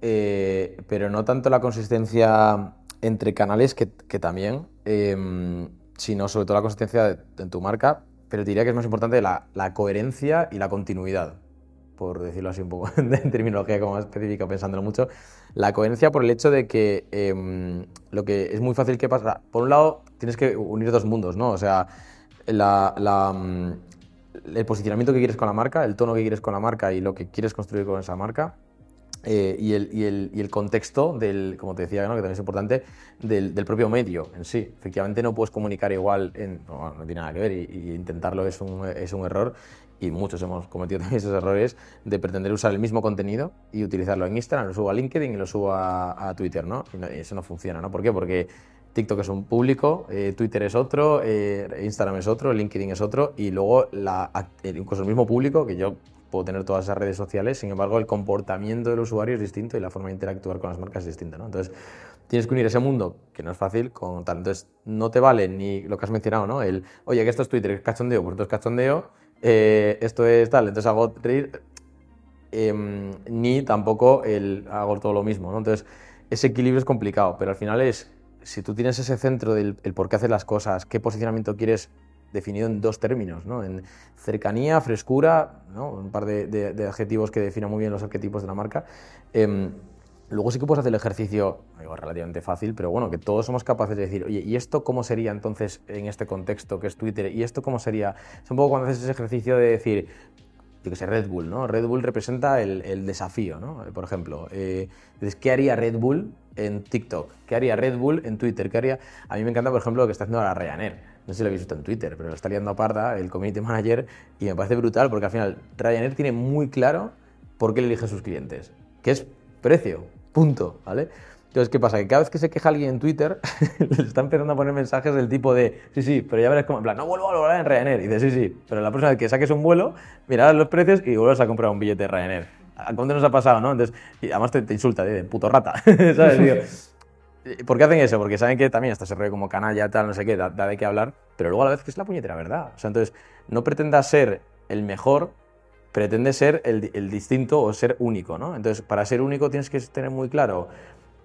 eh, pero no tanto la consistencia entre canales que, también, eh, sino sobre todo la consistencia en tu marca, pero diría que es más importante la coherencia y la continuidad por decirlo así un poco en terminología como específica, pensándolo mucho, la coherencia por el hecho de que em, lo que es muy fácil que pasa, por un lado tienes que unir dos mundos, ¿no? O sea, la, mm, el posicionamiento que quieres con la marca, el tono que quieres con la marca y lo que quieres construir con esa marca. Eh, y, el, y, el, y, el, contexto del, como te decía, ¿no? que también es importante, del, del, propio medio en sí. Efectivamente no puedes comunicar igual, en, no, no, tiene nada que ver y, y intentarlo es un, es un error y muchos hemos cometido también esos errores de pretender usar el mismo contenido y utilizarlo en Instagram, lo subo a LinkedIn y lo subo a, Twitter, ¿no? Y, no, eso no funciona, ¿no? ¿Por qué? Porque TikTok es un público, eh, Twitter es otro, eh, Instagram es otro, LinkedIn es otro y luego la, incluso el mismo público, que yo puedo tener todas esas redes sociales, sin embargo el comportamiento del usuario es distinto y la forma de interactuar con las marcas es distinta, ¿no? Entonces tienes que unir ese mundo, que no es fácil, con tal. Entonces no te vale ni lo que has mencionado, ¿no? El, oye, que esto es Twitter, es cachondeo, pues esto es cachondeo, eh, esto es tal, entonces hago reír, eh, ni tampoco el hago todo lo mismo, ¿no? Entonces, ese equilibrio es complicado, pero al final es, si tú tienes ese centro del el por qué haces las cosas, qué posicionamiento quieres definido en dos términos, ¿no? En cercanía, frescura, ¿no? Un par de, adjetivos que definen muy bien los arquetipos de la marca. Eh, Luego sí que puedes hacer el ejercicio, digo, relativamente fácil, pero bueno, que todos somos capaces de decir, oye, ¿y esto cómo sería entonces en este contexto que es Twitter? ¿Y esto cómo sería? Es un poco cuando haces ese ejercicio de decir, yo que sé, Red Bull, ¿no? Red Bull representa el, el desafío, ¿no? Por ejemplo, eh, ¿qué haría Red Bull en TikTok? ¿Qué haría Red Bull en Twitter? ¿Qué haría? A mí me encanta, por ejemplo, lo que está haciendo ahora Ryanair. No sé si lo habéis visto en Twitter, pero lo está liando a parda el community manager y me parece brutal porque al final Ryanair tiene muy claro por qué le elige a sus clientes, que es precio Punto, ¿vale? Entonces, ¿qué pasa? Que cada vez que se queja alguien en Twitter, le está empezando a poner mensajes del tipo de, sí, sí, pero ya verás cómo, en plan, no vuelvo a volar en Ryanair. Y dice, sí, sí, pero la próxima vez que saques un vuelo, mirarás los precios y vuelves a comprar un billete de Ryanair. ¿A cuánto nos ha pasado, no? Entonces, y además te, te insulta, de, puto rata, ¿sabes? Digo, ¿Por qué hacen eso? Porque saben que también hasta se rollo como canalla, tal, no sé qué, da, da de qué hablar, pero luego a la vez que es la puñetera verdad. O sea, entonces, no pretendas ser el mejor, pretende ser el, distinto o ser único, ¿no? Entonces, para ser único tienes que tener muy claro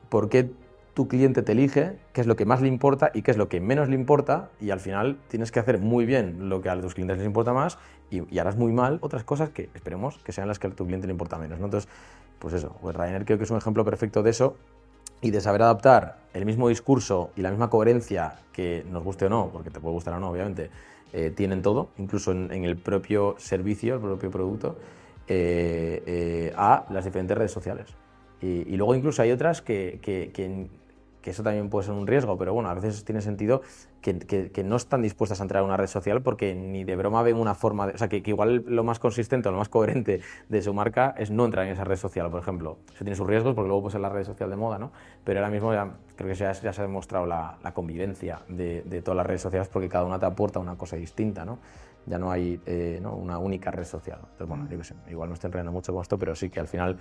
por qué tu cliente te elige, qué es lo que más le importa y qué es lo que menos le importa, y al final tienes que hacer muy bien lo que a tus clientes les importa más y, y harás muy mal otras cosas que esperemos que sean las que a tu cliente le importa menos, ¿no? Entonces, pues eso, pues creo que es un ejemplo perfecto de eso y de saber adaptar el mismo discurso y la misma coherencia que nos guste o no, porque te puede gustar o no, obviamente, eh, tienen todo, incluso en, el propio servicio, el propio producto, eh, eh, a las diferentes redes sociales. Y, y, luego incluso hay otras que, que, que, que eso también puede ser un riesgo, pero bueno, a veces tiene sentido que, que, que, no están dispuestas a entrar a una red social porque ni de broma ven una forma, de, o sea, que, igual lo más consistente o lo más coherente de su marca es no entrar en esa red social, por ejemplo. Eso tiene sus riesgos porque luego puede ser la red social de moda, ¿no? Pero ahora mismo ya creo que ya, ya se ha demostrado la, la convivencia de, de, todas las redes sociales porque cada una te aporta una cosa distinta, ¿no? Ya no hay eh, ¿no? una única red social. Entonces, bueno, yo sé, igual no estoy enredando mucho con esto, pero sí que al final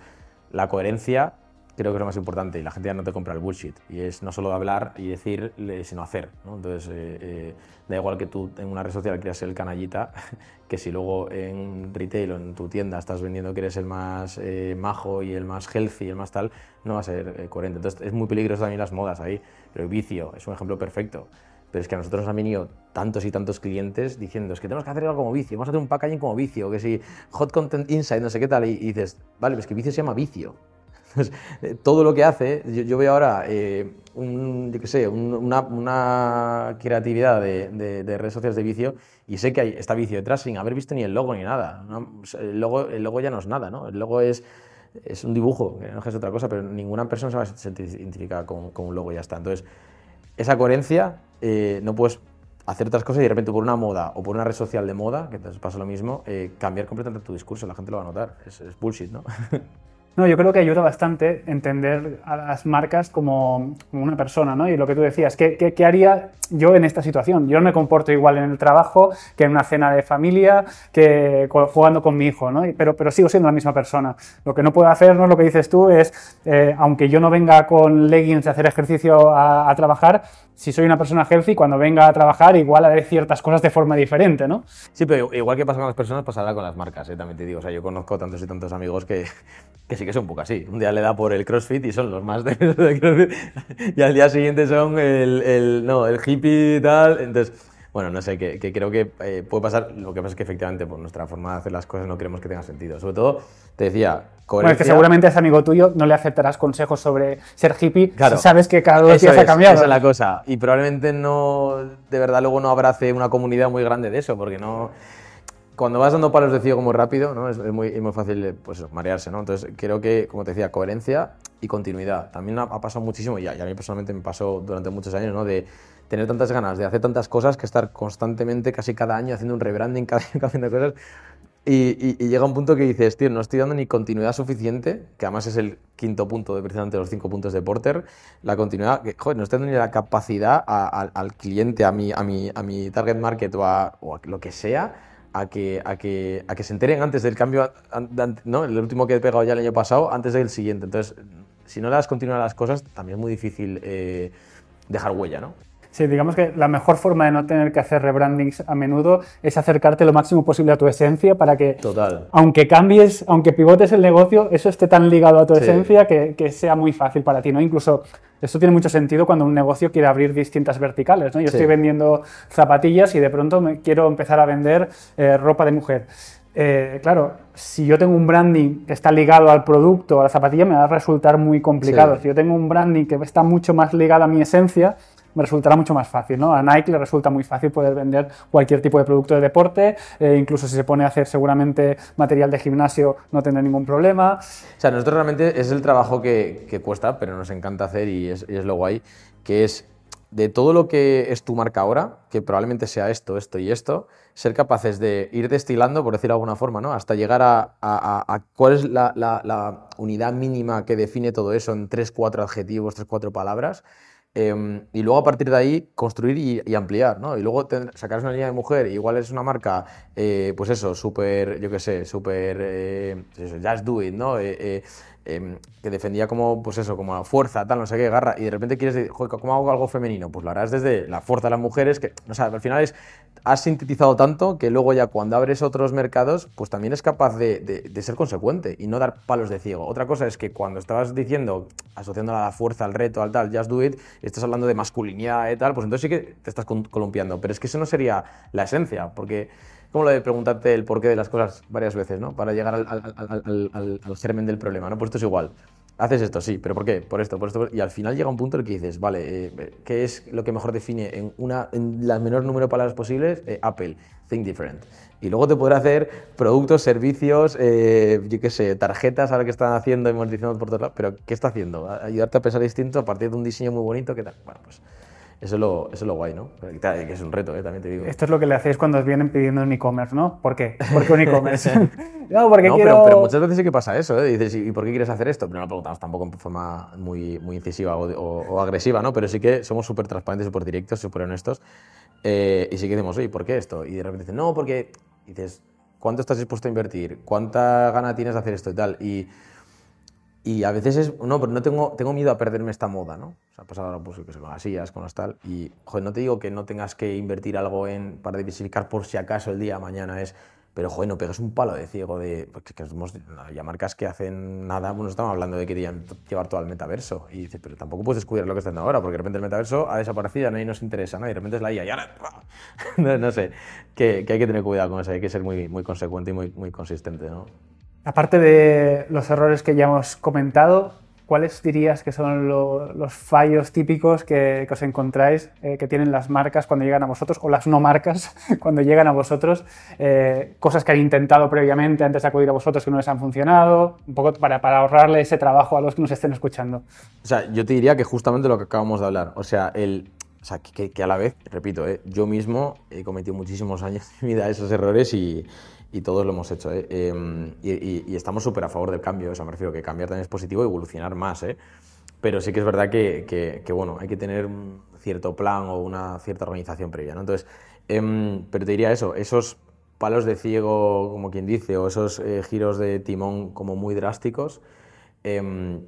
la coherencia creo que es lo más importante y la gente ya no te compra el bullshit. Y es no solo hablar y decir, sino hacer. ¿no? Entonces, eh, eh, da igual que tú en una red social quieras ser el canallita, que si luego en retail o en tu tienda estás vendiendo que eres el más eh, majo y el más healthy y el más tal, no va a ser eh, coherente. Entonces, es muy peligroso también las modas ahí. Pero el vicio es un ejemplo perfecto. Pero es que a nosotros nos han venido tantos y tantos clientes diciendo, es que tenemos que hacer algo como vicio, vamos a hacer un packaging como vicio, que si hot content inside, no sé qué tal, y, y dices, vale, pues que vicio se llama vicio. Todo lo que hace, yo, yo veo ahora eh, un, yo qué sé, un, una, una, creatividad de, de, de, redes sociales de vicio y sé que hay, está vicio detrás sin haber visto ni el logo ni nada. ¿no? El, logo, el logo ya no es nada, ¿no? El logo es, es un dibujo, no es otra cosa, pero ninguna persona se va a sentir identificada con, con un logo y ya está. Entonces, esa coherencia eh, no puedes hacer otras cosas y de repente por una moda o por una red social de moda, que te pasa lo mismo, eh, cambiar completamente tu discurso, la gente lo va a notar. Es, es bullshit, ¿no? No, yo creo que ayuda bastante entender a las marcas como, una persona, ¿no? Y lo que tú decías, ¿qué, ¿qué, haría yo en esta situación? Yo no me comporto igual en el trabajo que en una cena de familia, que jugando con mi hijo, ¿no? Pero, pero sigo siendo la misma persona. Lo que no puedo hacer, ¿no? Lo que dices tú es, eh, aunque yo no venga con leggings a hacer ejercicio a, trabajar, si soy una persona healthy, cuando venga a trabajar, igual haré ciertas cosas de forma diferente, ¿no? Sí, pero igual que pasa con las personas, pasará con las marcas, ¿eh? también te digo. O sea, yo conozco tantos y tantos amigos que que sí que son un poco así. Un día le da por el CrossFit y son los más de y al día siguiente son el, el, no, el hippie y tal. Entonces, bueno, no sé, que, creo que eh, puede pasar. Lo que pasa es que efectivamente por nuestra forma de hacer las cosas no queremos que tenga sentido. Sobre todo, te decía, Bueno, es que seguramente a ese amigo tuyo no le aceptarás consejos sobre ser hippie si sabes que cada dos días ha cambiado. Esa es la cosa. Y probablemente no, de verdad, luego no abrace una comunidad muy grande de eso, porque no cuando vas dando palos de ciego muy rápido, ¿no? es, muy, muy, fácil pues, marearse. ¿no? Entonces, creo que, como te decía, coherencia y continuidad. También ha, pasado muchísimo, y a, y a, mí personalmente me pasó durante muchos años, ¿no? de tener tantas ganas de hacer tantas cosas que estar constantemente, casi cada año, haciendo un rebranding, cada año haciendo cosas. Y, llega un punto que dices, tío, no estoy dando ni continuidad suficiente, que además es el quinto punto de precisamente los cinco puntos de Porter, la continuidad, joder, no estoy dando ni la capacidad al cliente, a mi, a, mi, a mi target market o a, lo que sea, a que, a que, a que se enteren antes del cambio, ¿no? el último que he pegado ya el año pasado, antes del siguiente. Entonces, si no continuidad a las cosas, también es muy difícil eh, dejar huella, ¿no? Sí, digamos que la mejor forma de no tener que hacer rebrandings a menudo es acercarte lo máximo posible a tu esencia para que, Total. aunque cambies, aunque pivotes el negocio, eso esté tan ligado a tu esencia que, que, sea muy fácil para ti, ¿no? Incluso esto tiene mucho sentido cuando un negocio quiere abrir distintas verticales, ¿no? Yo estoy vendiendo zapatillas y de pronto me quiero empezar a vender eh, ropa de mujer. Eh, claro, si yo tengo un branding que está ligado al producto, a la zapatilla, me va a resultar muy complicado. Si yo tengo un branding que está mucho más ligado a mi esencia, me resultará mucho más fácil. ¿no? A Nike le resulta muy fácil poder vender cualquier tipo de producto de deporte, eh, incluso si se pone a hacer seguramente material de gimnasio no tendrá ningún problema. O sea, nosotros realmente es el trabajo que, que cuesta, pero nos encanta hacer y es, y es lo guay, que es de todo lo que es tu marca ahora, que probablemente sea esto, esto y esto, ser capaces de ir destilando, por decirlo de alguna forma, ¿no? hasta llegar a, a, a cuál es la, la, la, unidad mínima que define todo eso en tres, cuatro adjetivos, tres, cuatro palabras, Em, y luego a partir de ahí construir y, ampliar, ¿no? Y luego sacar una línea de mujer, igual es una marca, eh, pues eso, súper, yo qué sé, súper, eh, pues just do it, ¿no? Em, que defendía como, pues eso, como fuerza, tal, no sé qué, garra, y de repente quieres decir, ¿cómo hago algo femenino? Pues lo harás desde la fuerza de las mujeres, que, o sea, al final es, has sintetizado tanto que luego ya cuando abres otros mercados, pues también es capaz de, de, ser consecuente y no dar palos de ciego. Otra cosa es que cuando estabas diciendo, asociando a la fuerza, al reto, al tal, just do it, estás hablando de masculinidad y tal, pues entonces sí que te estás columpiando, pero es que eso no sería la esencia, porque como lo de preguntarte el porqué de las cosas varias veces, ¿no? Para llegar al, al, al, germen del problema, ¿no? Pues esto es igual. Haces esto, sí, pero ¿por qué? Por esto, por esto. Y al final llega un punto en el que dices, vale, eh, ¿qué es lo que mejor define en, una, en la menor número de palabras posibles? Eh, Apple, think different. Y luego te podrá hacer productos, servicios, eh, yo qué sé, tarjetas, ahora que están haciendo y por todos lados, pero ¿qué está haciendo? Ayudarte a pensar distinto a partir de un diseño muy bonito, ¿qué tal? Bueno, pues eso es lo, eso es lo guay, ¿no? Que es un reto, ¿eh? también te digo. Esto es lo que le hacéis cuando os vienen pidiendo un e-commerce, ¿no? ¿Por qué? ¿Por qué un e-commerce? no, porque quiero... pero, muchas veces sí que pasa eso, ¿eh? Dices, ¿y por qué quieres hacer esto? Pero no lo preguntamos tampoco en forma muy, muy incisiva o, agresiva, ¿no? Pero sí que somos súper transparentes, súper directos, súper honestos. Eh, y sí que decimos, oye, ¿por qué esto? Y de repente dicen, no, porque... dices, ¿cuánto estás dispuesto a invertir? ¿Cuánta gana tienes de hacer esto y tal? Y y a veces es, no, pero no tengo, tengo miedo a perderme esta moda, ¿no? O sea, pasado ahora pues, con las sillas, con las tal. Y, joder, no te digo que no tengas que invertir algo en, para diversificar por si acaso el día de mañana es, pero, joder, no pegas un palo de ciego de, porque que somos, ya marcas que hacen nada, bueno, estamos hablando de que querían llevar todo al metaverso. Y dices, pero tampoco puedes descubrir lo que están ahora, porque de repente el metaverso ha desaparecido, a nadie nos interesa, ¿no? Y de repente es la IA, y ahora, no, no, sé, que, que, hay que tener cuidado con eso, hay que ser muy, muy consecuente y muy, muy consistente, ¿no? Aparte de los errores que ya hemos comentado, ¿cuáles dirías que son los fallos típicos que, os encontráis eh, que tienen las marcas cuando llegan a vosotros o las no marcas cuando llegan a vosotros? Eh, cosas que han intentado previamente antes de acudir a vosotros que no les han funcionado, un poco para, ahorrarle ese trabajo a los que nos estén escuchando. O sea, yo te diría que justamente lo que acabamos de hablar, o sea, el, o sea, que, que, a la vez, repito, eh, yo mismo he cometido muchísimos años de vida esos errores y, y todos lo hemos hecho. ¿eh? Em, y, estamos súper a favor del cambio, o sea, me refiero que cambiar también es positivo y evolucionar más. ¿eh? Pero sí que es verdad que, que, bueno, hay que tener un cierto plan o una cierta organización previa. ¿no? Entonces, em, pero te diría eso, esos palos de ciego, como quien dice, o esos eh, giros de timón como muy drásticos. Em,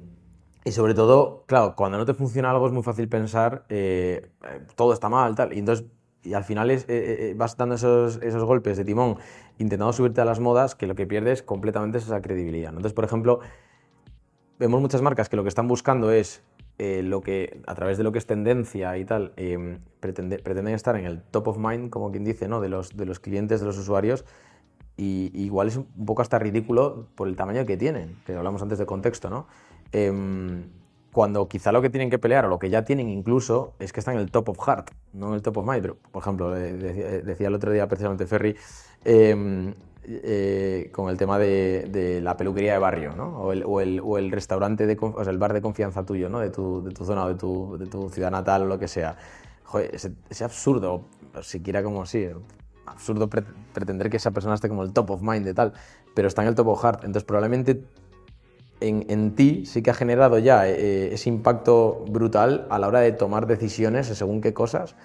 y sobre todo, claro, cuando no te funciona algo es muy fácil pensar eh, todo está mal, tal. Y entonces y al final es, eh, eh, vas dando esos, esos, golpes de timón intentando subirte a las modas que lo que pierdes completamente es esa credibilidad. Entonces, por ejemplo, vemos muchas marcas que lo que están buscando es eh, lo que, a través de lo que es tendencia y tal, eh, pretenden estar en el top of mind, como quien dice, ¿no? de, los, de los clientes, de los usuarios, y, igual es un poco hasta ridículo por el tamaño que tienen, que hablamos antes de contexto, ¿no? Em, cuando quizá lo que tienen que pelear o lo que ya tienen incluso es que están en el top of heart, no en el top of mind. Pero, por ejemplo, decía, el otro día precisamente Ferry em, eh, con el tema de, la peluquería de barrio, ¿no? o, el, restaurante, de, o sea, el bar de confianza tuyo, ¿no? de, tu, de tu zona o de tu, ciudad natal o lo que sea. Joder, ese, absurdo, siquiera como así, absurdo pretender que esa persona esté como el top of mind de tal, pero está en el top of heart. Entonces, probablemente en, ti sí que ha generado ya eh, ese impacto brutal a la hora de tomar decisiones según qué cosas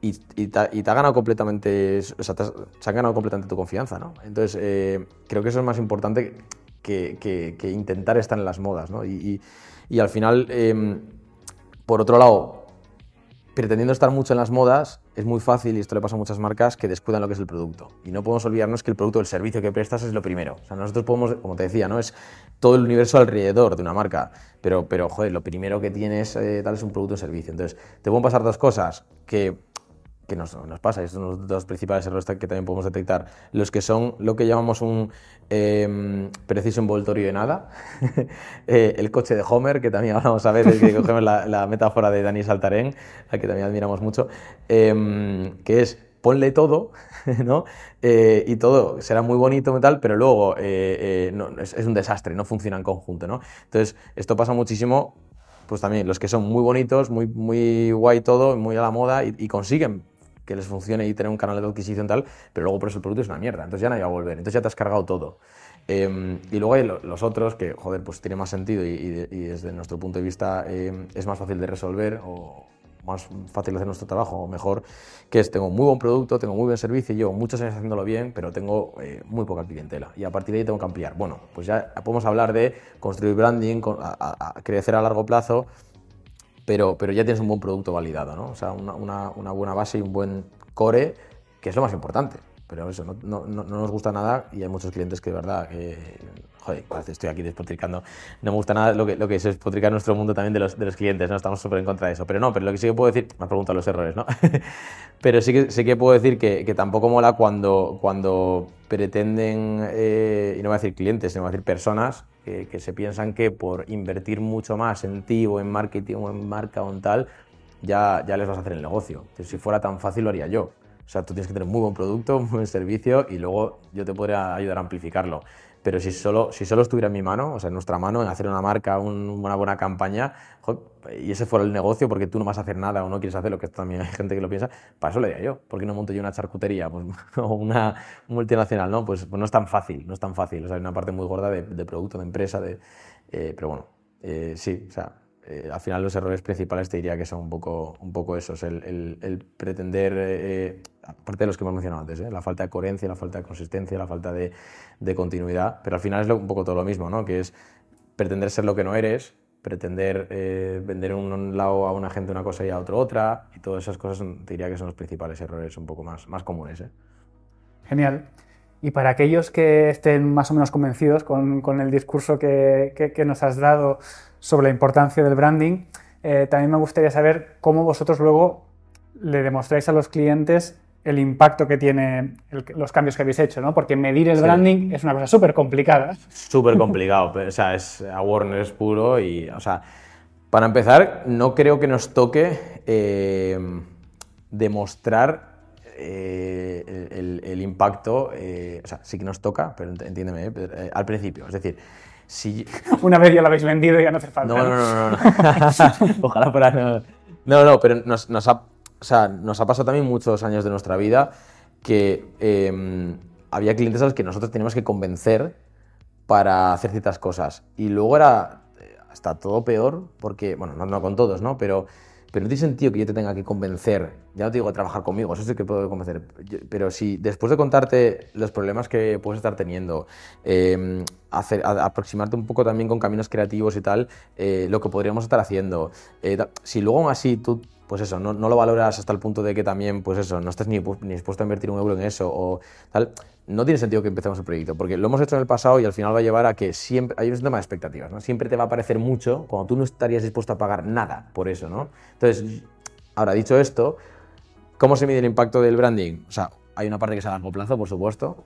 y, te, ha ganado completamente, o sea, se ha ganado completamente tu confianza, ¿no? Entonces, eh, creo que eso es más importante que, intentar estar en las modas, ¿no? Y, al final, em, por otro lado, pretendiendo estar mucho en las modas, es muy fácil, y esto le pasa a muchas marcas, que descuidan lo que es el producto. Y no podemos olvidarnos que el producto o el servicio que prestas es lo primero. O sea, nosotros podemos, como te decía, ¿no? Es todo el universo alrededor de una marca. Pero, pero joder, lo primero que tienes eh, tal es un producto o servicio. Entonces, te pueden pasar dos cosas que que nos, pasa, y estos son los dos principales errores que también podemos detectar, los que son lo que llamamos un em, preciso envoltorio de nada, eh, el coche de Homer, que también hablamos a veces, que cogemos la, metáfora de Dani Saltarén, a que también admiramos mucho, em, que es ponle todo, ¿no? Eh, y todo será muy bonito y tal, pero luego eh, es, un desastre, no funciona en conjunto, ¿no? Entonces, esto pasa muchísimo pues también los que son muy bonitos, muy, muy guay todo, muy a la moda y consiguen que les funcione y tener un canal de adquisición tal, pero luego por eso el producto es una mierda, entonces ya nadie va a volver, entonces ya te has cargado todo. Em, y luego hay los otros que, joder, pues tiene más sentido y, desde nuestro punto de vista em, es más fácil de resolver o más fácil hacer nuestro trabajo o mejor, que es tengo muy buen producto, tengo muy buen servicio, llevo muchos años haciéndolo bien, pero tengo eh, muy poca clientela y a partir de ahí tengo que ampliar. Bueno, pues ya podemos hablar de construir branding, a crecer a largo plazo pero, pero ya tienes un buen producto validado, ¿no? O sea, una, una, una buena base y un buen core, que es lo más importante. Pero eso, no, no, no, nos gusta nada y hay muchos clientes que de verdad, que, joder, estoy aquí despotricando, no me gusta nada lo que, lo que es despotricar nuestro mundo también de los, de los clientes, ¿no? Estamos súper en contra de eso. Pero no, pero lo que sí que puedo decir, me has preguntado los errores, ¿no? pero sí que, sí que puedo decir que, que tampoco mola cuando, cuando pretenden, eh, y no voy a decir clientes, sino voy a decir personas, que, se piensan que por invertir mucho más en ti o en marketing o en marca o en tal, ya, ya les vas a hacer el negocio. Si fuera tan fácil lo haría yo. O sea, tú tienes que tener muy buen producto, muy buen servicio y luego yo te podría ayudar a amplificarlo. Pero si solo, si solo estuviera en mi mano, o sea, en nuestra mano, en hacer una marca, una buena campaña, y ese fuera el negocio porque tú no vas a hacer nada o no quieres hacer lo que también hay gente que lo piensa, para eso le diría yo. ¿Por qué no monto yo una charcutería pues, o una multinacional? No, pues, pues, no es tan fácil, no es tan fácil. O sea, hay una parte muy gorda de, producto, de empresa, de, eh, pero bueno, eh, sí, o sea, eh, al final los errores principales te diría que son un poco, un poco esos, el, pretender, eh, aparte de los que hemos mencionado antes, eh, la falta de coherencia, la falta de consistencia, la falta de, continuidad, pero al final es un poco todo lo mismo, ¿no? que es pretender ser lo que no eres, pretender vender en un lado a una gente una cosa y a otro otra, y todas esas cosas te diría que son los principales errores un poco más, más comunes. Genial. Y para aquellos que estén más o menos convencidos con, con el discurso que, que, nos has dado sobre la importancia del branding, eh, también me gustaría saber cómo vosotros luego le demostráis a los clientes el impacto que tiene los cambios que habéis hecho, ¿no? Porque medir el branding es una cosa súper complicada. Súper complicado, o sea, es awareness puro y, o sea, para empezar, no creo que nos toque eh, demostrar eh, el, impacto, eh, o sea, sí que nos toca, pero entiéndeme, al principio. Es decir, si... Una vez ya lo habéis vendido ya no hace falta. No, no, no, no. Ojalá fuera... No, no, no pero nos, nos, ha, o sea, nos ha pasado también muchos años de nuestra vida que em, había clientes a los que nosotros teníamos que convencer para hacer ciertas cosas. Y luego era hasta todo peor, porque, bueno, no, no con todos, ¿no? Pero pero no tiene sentido que yo te tenga que convencer, ya no te digo trabajar conmigo, eso sí que puedo convencer, pero si después de contarte los problemas que puedes estar teniendo, em, aproximarte un poco también con caminos creativos y tal, eh, lo que podríamos estar haciendo, eh, si luego aún así tú pues eso, no, lo valoras hasta el punto de que también, pues eso, no estás ni, ni, dispuesto a invertir un euro en eso o tal, no tiene sentido que empecemos el proyecto, porque lo hemos hecho en el pasado y al final va a llevar a que siempre, hay un tema de expectativas, ¿no? Siempre te va a parecer mucho cuando tú no estarías dispuesto a pagar nada por eso, ¿no? Entonces, ahora dicho esto, ¿cómo se mide el impacto del branding? O sea, hay una parte que es a largo plazo, por supuesto,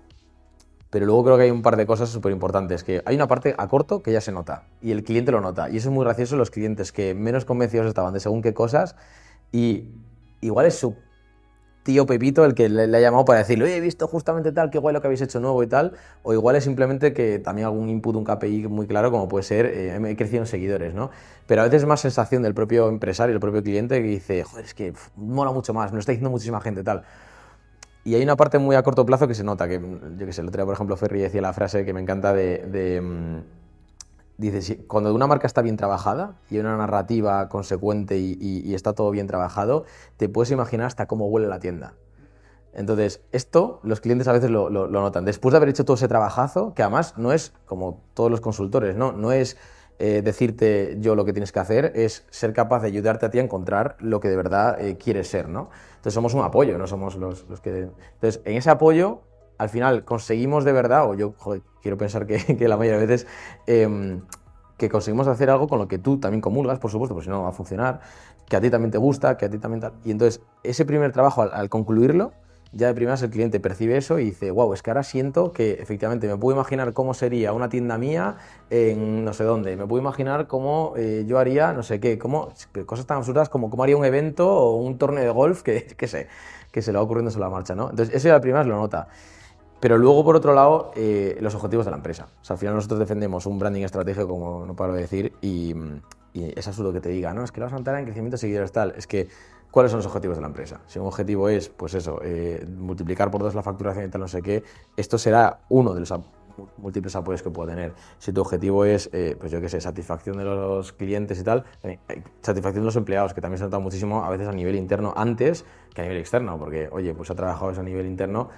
pero luego creo que hay un par de cosas súper importantes, que hay una parte a corto que ya se nota y el cliente lo nota. Y eso es muy gracioso los clientes que menos convencidos estaban de según qué cosas y igual es su tío Pepito el que le, ha llamado para decirle, oye, he visto justamente tal, qué guay lo que habéis hecho nuevo y tal, o igual es simplemente que también algún input, un KPI muy claro, como puede ser, eh, he crecido en seguidores, ¿no? Pero a veces es más sensación del propio empresario, el propio cliente, que dice, joder, es que mola mucho más, me lo está diciendo muchísima gente tal. Y hay una parte muy a corto plazo que se nota, que yo qué sé, el otro día, por ejemplo, Ferry decía la frase que me encanta de mm, dices, cuando una marca está bien trabajada y hay una narrativa consecuente y, está todo bien trabajado, te puedes imaginar hasta cómo huele la tienda. Entonces, esto los clientes a veces lo, notan. Después de haber hecho todo ese trabajazo, que además no es como todos los consultores, no, no es eh, decirte yo lo que tienes que hacer, es ser capaz de ayudarte a ti a encontrar lo que de verdad eh, quieres ser, ¿no? Entonces somos un apoyo, no somos los, los que... Entonces, en ese apoyo al final conseguimos de verdad, o yo quiero pensar que, la mayoría de veces, em, que conseguimos hacer algo con lo que tú también comulgas, por supuesto, porque si no, no va a funcionar, que a ti también te gusta, que a ti también tal. Y entonces, ese primer trabajo, al, concluirlo, ya de primeras el cliente percibe eso y dice, wow, es que ahora siento que efectivamente me puedo imaginar cómo sería una tienda mía en no sé dónde, me puedo imaginar cómo eh, yo haría no sé qué, cómo, cosas tan absurdas como cómo haría un evento o un torneo de golf que, que, sé, que se le va ocurriendo sobre la marcha, ¿no? Entonces, eso ya de primeras lo nota. Pero luego, por otro lado, eh, los objetivos de la empresa. O sea, al final nosotros defendemos un branding estratégico, como no paro de decir, y, es absurdo que te diga, no, es que lo vas a en crecimiento seguidores tal. Es que, ¿cuáles son los objetivos de la empresa? Si un objetivo es, pues eso, eh, multiplicar por dos la facturación y tal, no sé qué, esto será uno de los múltiples apoyos que puedo tener. Si tu objetivo es, eh, pues yo qué sé, satisfacción de los clientes y tal, satisfacción de los empleados, que también se nota muchísimo a veces a nivel interno antes que a nivel externo, porque, oye, pues ha trabajado eso a nivel interno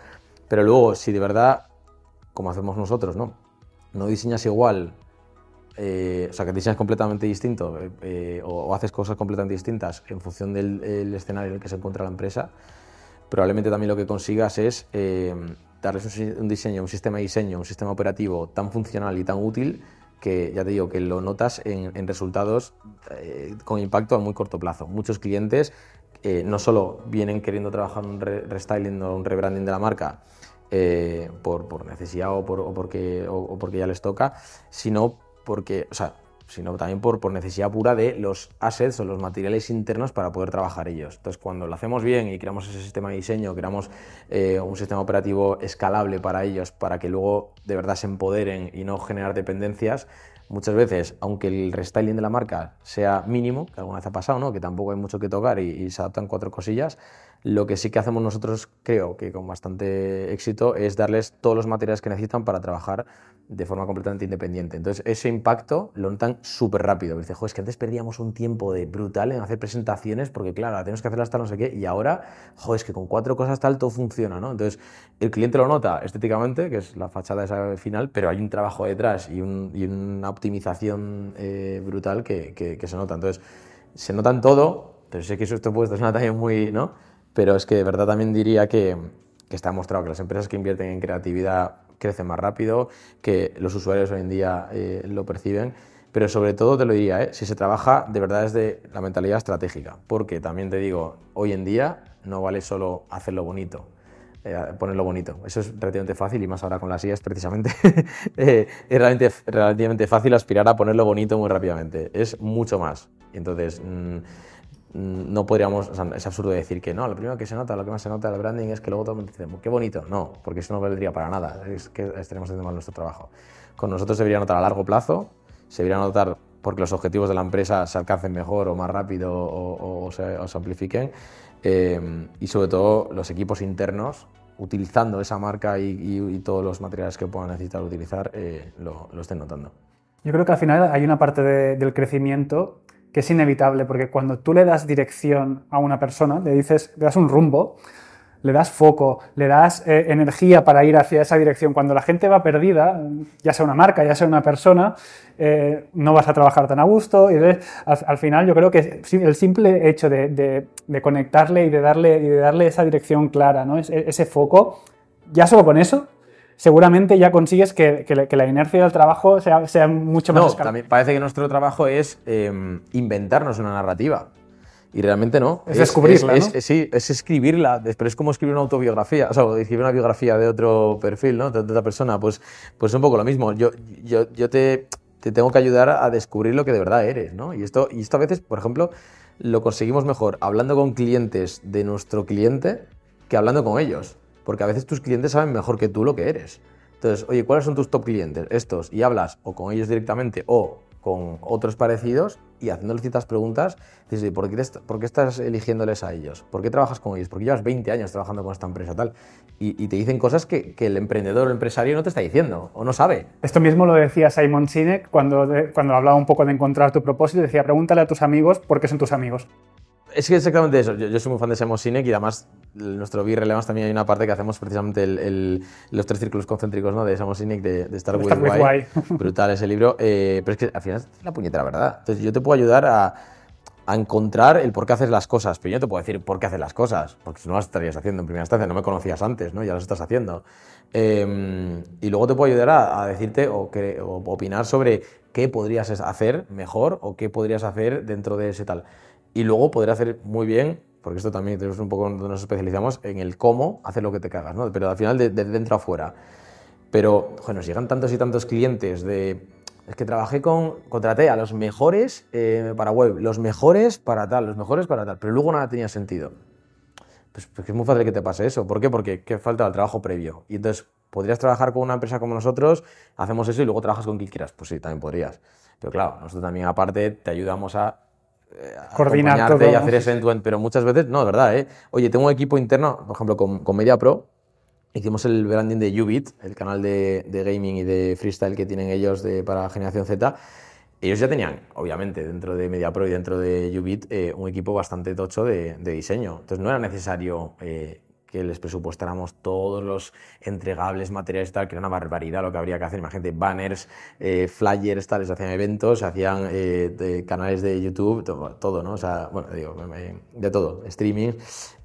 pero luego, si de verdad, como hacemos nosotros, ¿no? No diseñas igual, eh, o sea, que diseñas completamente distinto eh, o, haces cosas completamente distintas en función del escenario en el que se encuentra la empresa, probablemente también lo que consigas es eh, darles un, diseño, un sistema de diseño, un sistema operativo tan funcional y tan útil que ya te digo que lo notas en, resultados con impacto a muy corto plazo. Muchos clientes no solo vienen queriendo trabajar un restyling o un rebranding de la marca, eh, por, necesidad o, por, porque, o, porque ya les toca, sino porque, o sea, sino también por, necesidad pura de los assets o los materiales internos para poder trabajar ellos. Entonces, cuando lo hacemos bien y creamos ese sistema de diseño, creamos eh, un sistema operativo escalable para ellos, para que luego de verdad se empoderen y no generar dependencias, muchas veces, aunque el restyling de la marca sea mínimo, que alguna vez ha pasado, ¿no? que tampoco hay mucho que tocar y se adaptan cuatro cosillas, lo que sí que hacemos nosotros, creo que con bastante éxito, es darles todos los materiales que necesitan para trabajar de forma completamente independiente. Entonces, ese impacto lo notan súper rápido. Dice, joder, es que antes perdíamos un tiempo de brutal en hacer presentaciones porque, claro, tenemos que hacerlas hasta no sé qué, y ahora, joder, es que con cuatro cosas tal todo funciona, ¿no? Entonces, el cliente lo nota estéticamente, que es la fachada esa final, pero hay un trabajo detrás y, una optimización eh, brutal que, que, se nota. Entonces, se nota en todo, pero sé que eso esto puesto es una talla muy, ¿no? Pero es que de verdad también diría que, está demostrado que las empresas que invierten en creatividad crecen más rápido, que los usuarios hoy en día eh, lo perciben, pero sobre todo te lo diría, ¿eh? si se trabaja de verdad desde la mentalidad estratégica, porque también te digo, hoy en día no vale solo hacerlo bonito, eh, ponerlo bonito. Eso es relativamente fácil y más ahora con las IAS precisamente es relativamente, relativamente, fácil aspirar a ponerlo bonito muy rápidamente. Es mucho más. Entonces, mm, Mm, no podríamos, es absurdo decir que no, lo primero que se nota, lo que más se nota del branding es que luego todo el mundo dice, qué bonito. No, porque eso no valdría para nada, es que estaremos haciendo mal nuestro trabajo. Con nosotros se debería notar a largo plazo, se debería notar porque los objetivos de la empresa se alcancen mejor o más rápido o, se, amplifiquen. Eh, y sobre todo los equipos internos, utilizando esa marca y, todos los materiales que puedan necesitar utilizar, eh, lo, estén notando. Yo creo que al final hay una parte del crecimiento que es inevitable, porque cuando tú le das dirección a una persona, le dices, le das un rumbo, le das foco, le das eh, energía para ir hacia esa dirección. Cuando la gente va perdida, ya sea una marca, ya sea una persona, eh, no vas a trabajar tan a gusto. Y al, final yo creo que el simple hecho de, conectarle y de darle, y de darle esa dirección clara, ¿no? ese, foco, ya solo con eso, seguramente ya consigues que, la inercia del trabajo sea, mucho más... No, también parece que nuestro trabajo es em, inventarnos una narrativa. Y realmente no. Es, descubrirla, ¿no? sí, es escribirla, pero es como escribir una autobiografía, o sea, escribir una biografía de otro perfil, ¿no? De, otra persona. Pues, pues es un poco lo mismo. Yo, yo, yo te, te, tengo que ayudar a descubrir lo que de verdad eres, ¿no? Y esto, y esto a veces, por ejemplo, lo conseguimos mejor hablando con clientes de nuestro cliente que hablando con ellos. Porque a veces tus clientes saben mejor que tú lo que eres. Entonces, oye, ¿cuáles son tus top clientes? Estos. Y hablas o con ellos directamente o con otros parecidos y haciéndoles ciertas preguntas, dices, ¿por qué, ¿por qué estás eligiéndoles a ellos? ¿Por qué trabajas con ellos? ¿Por qué llevas 20 años trabajando con esta empresa tal? Y, te dicen cosas que, el emprendedor o el empresario no te está diciendo o no sabe. Esto mismo lo decía Simon Sinek cuando, cuando hablaba un poco de encontrar tu propósito, decía, pregúntale a tus amigos por qué son tus amigos. Es que exactamente eso. Yo, soy muy fan de Simon Sinek y además nuestro Be Relevance también hay una parte que hacemos precisamente el, los tres círculos concéntricos ¿no? de Simon Sinek de, de Star Wars. Brutal ese libro. Eh, pero es que al final es la puñetera verdad. Entonces yo te puedo ayudar a, a, encontrar el por qué haces las cosas. Pero yo no te puedo decir por qué haces las cosas. Porque si no las estarías haciendo en primera instancia. No me conocías antes, ¿no? Ya las estás haciendo. Em, y luego te puedo ayudar a, decirte o, que, o opinar sobre qué podrías hacer mejor o qué podrías hacer dentro de ese tal. Y luego poder hacer muy bien, porque esto también tenemos un poco donde nos especializamos, en el cómo hacer lo que te cagas, ¿no? Pero al final de, dentro a fuera. Pero, bueno, nos llegan tantos y tantos clientes de... Es que trabajé con, contraté a los mejores eh, para web, los mejores para tal, los mejores para tal, pero luego nada tenía sentido. Pues, pues es muy fácil que te pase eso. ¿Por qué? Porque ¿qué falta el trabajo previo. Y entonces, ¿podrías trabajar con una empresa como nosotros? Hacemos eso y luego trabajas con quien quieras. Pues sí, también podrías. Pero claro, nosotros también aparte te ayudamos a eh, coordinar todo. y hacer ese end pero muchas veces, no, de verdad, ¿eh? Oye, tengo un equipo interno, por ejemplo, con, con Media Pro, hicimos el branding de Ubit, el canal de, de, gaming y de freestyle que tienen ellos de, para Generación Z. Ellos ya tenían, obviamente, dentro de Media Pro y dentro de Ubit, eh, un equipo bastante tocho de, de, diseño. Entonces no era necesario eh, que les presupuestáramos todos los entregables, materiales tal, que era una barbaridad lo que habría que hacer. Imagínate, banners, eh, flyers, tal, les hacían eventos, hacían eh, canales de YouTube, todo, ¿no? O sea, bueno, digo, de todo, streaming.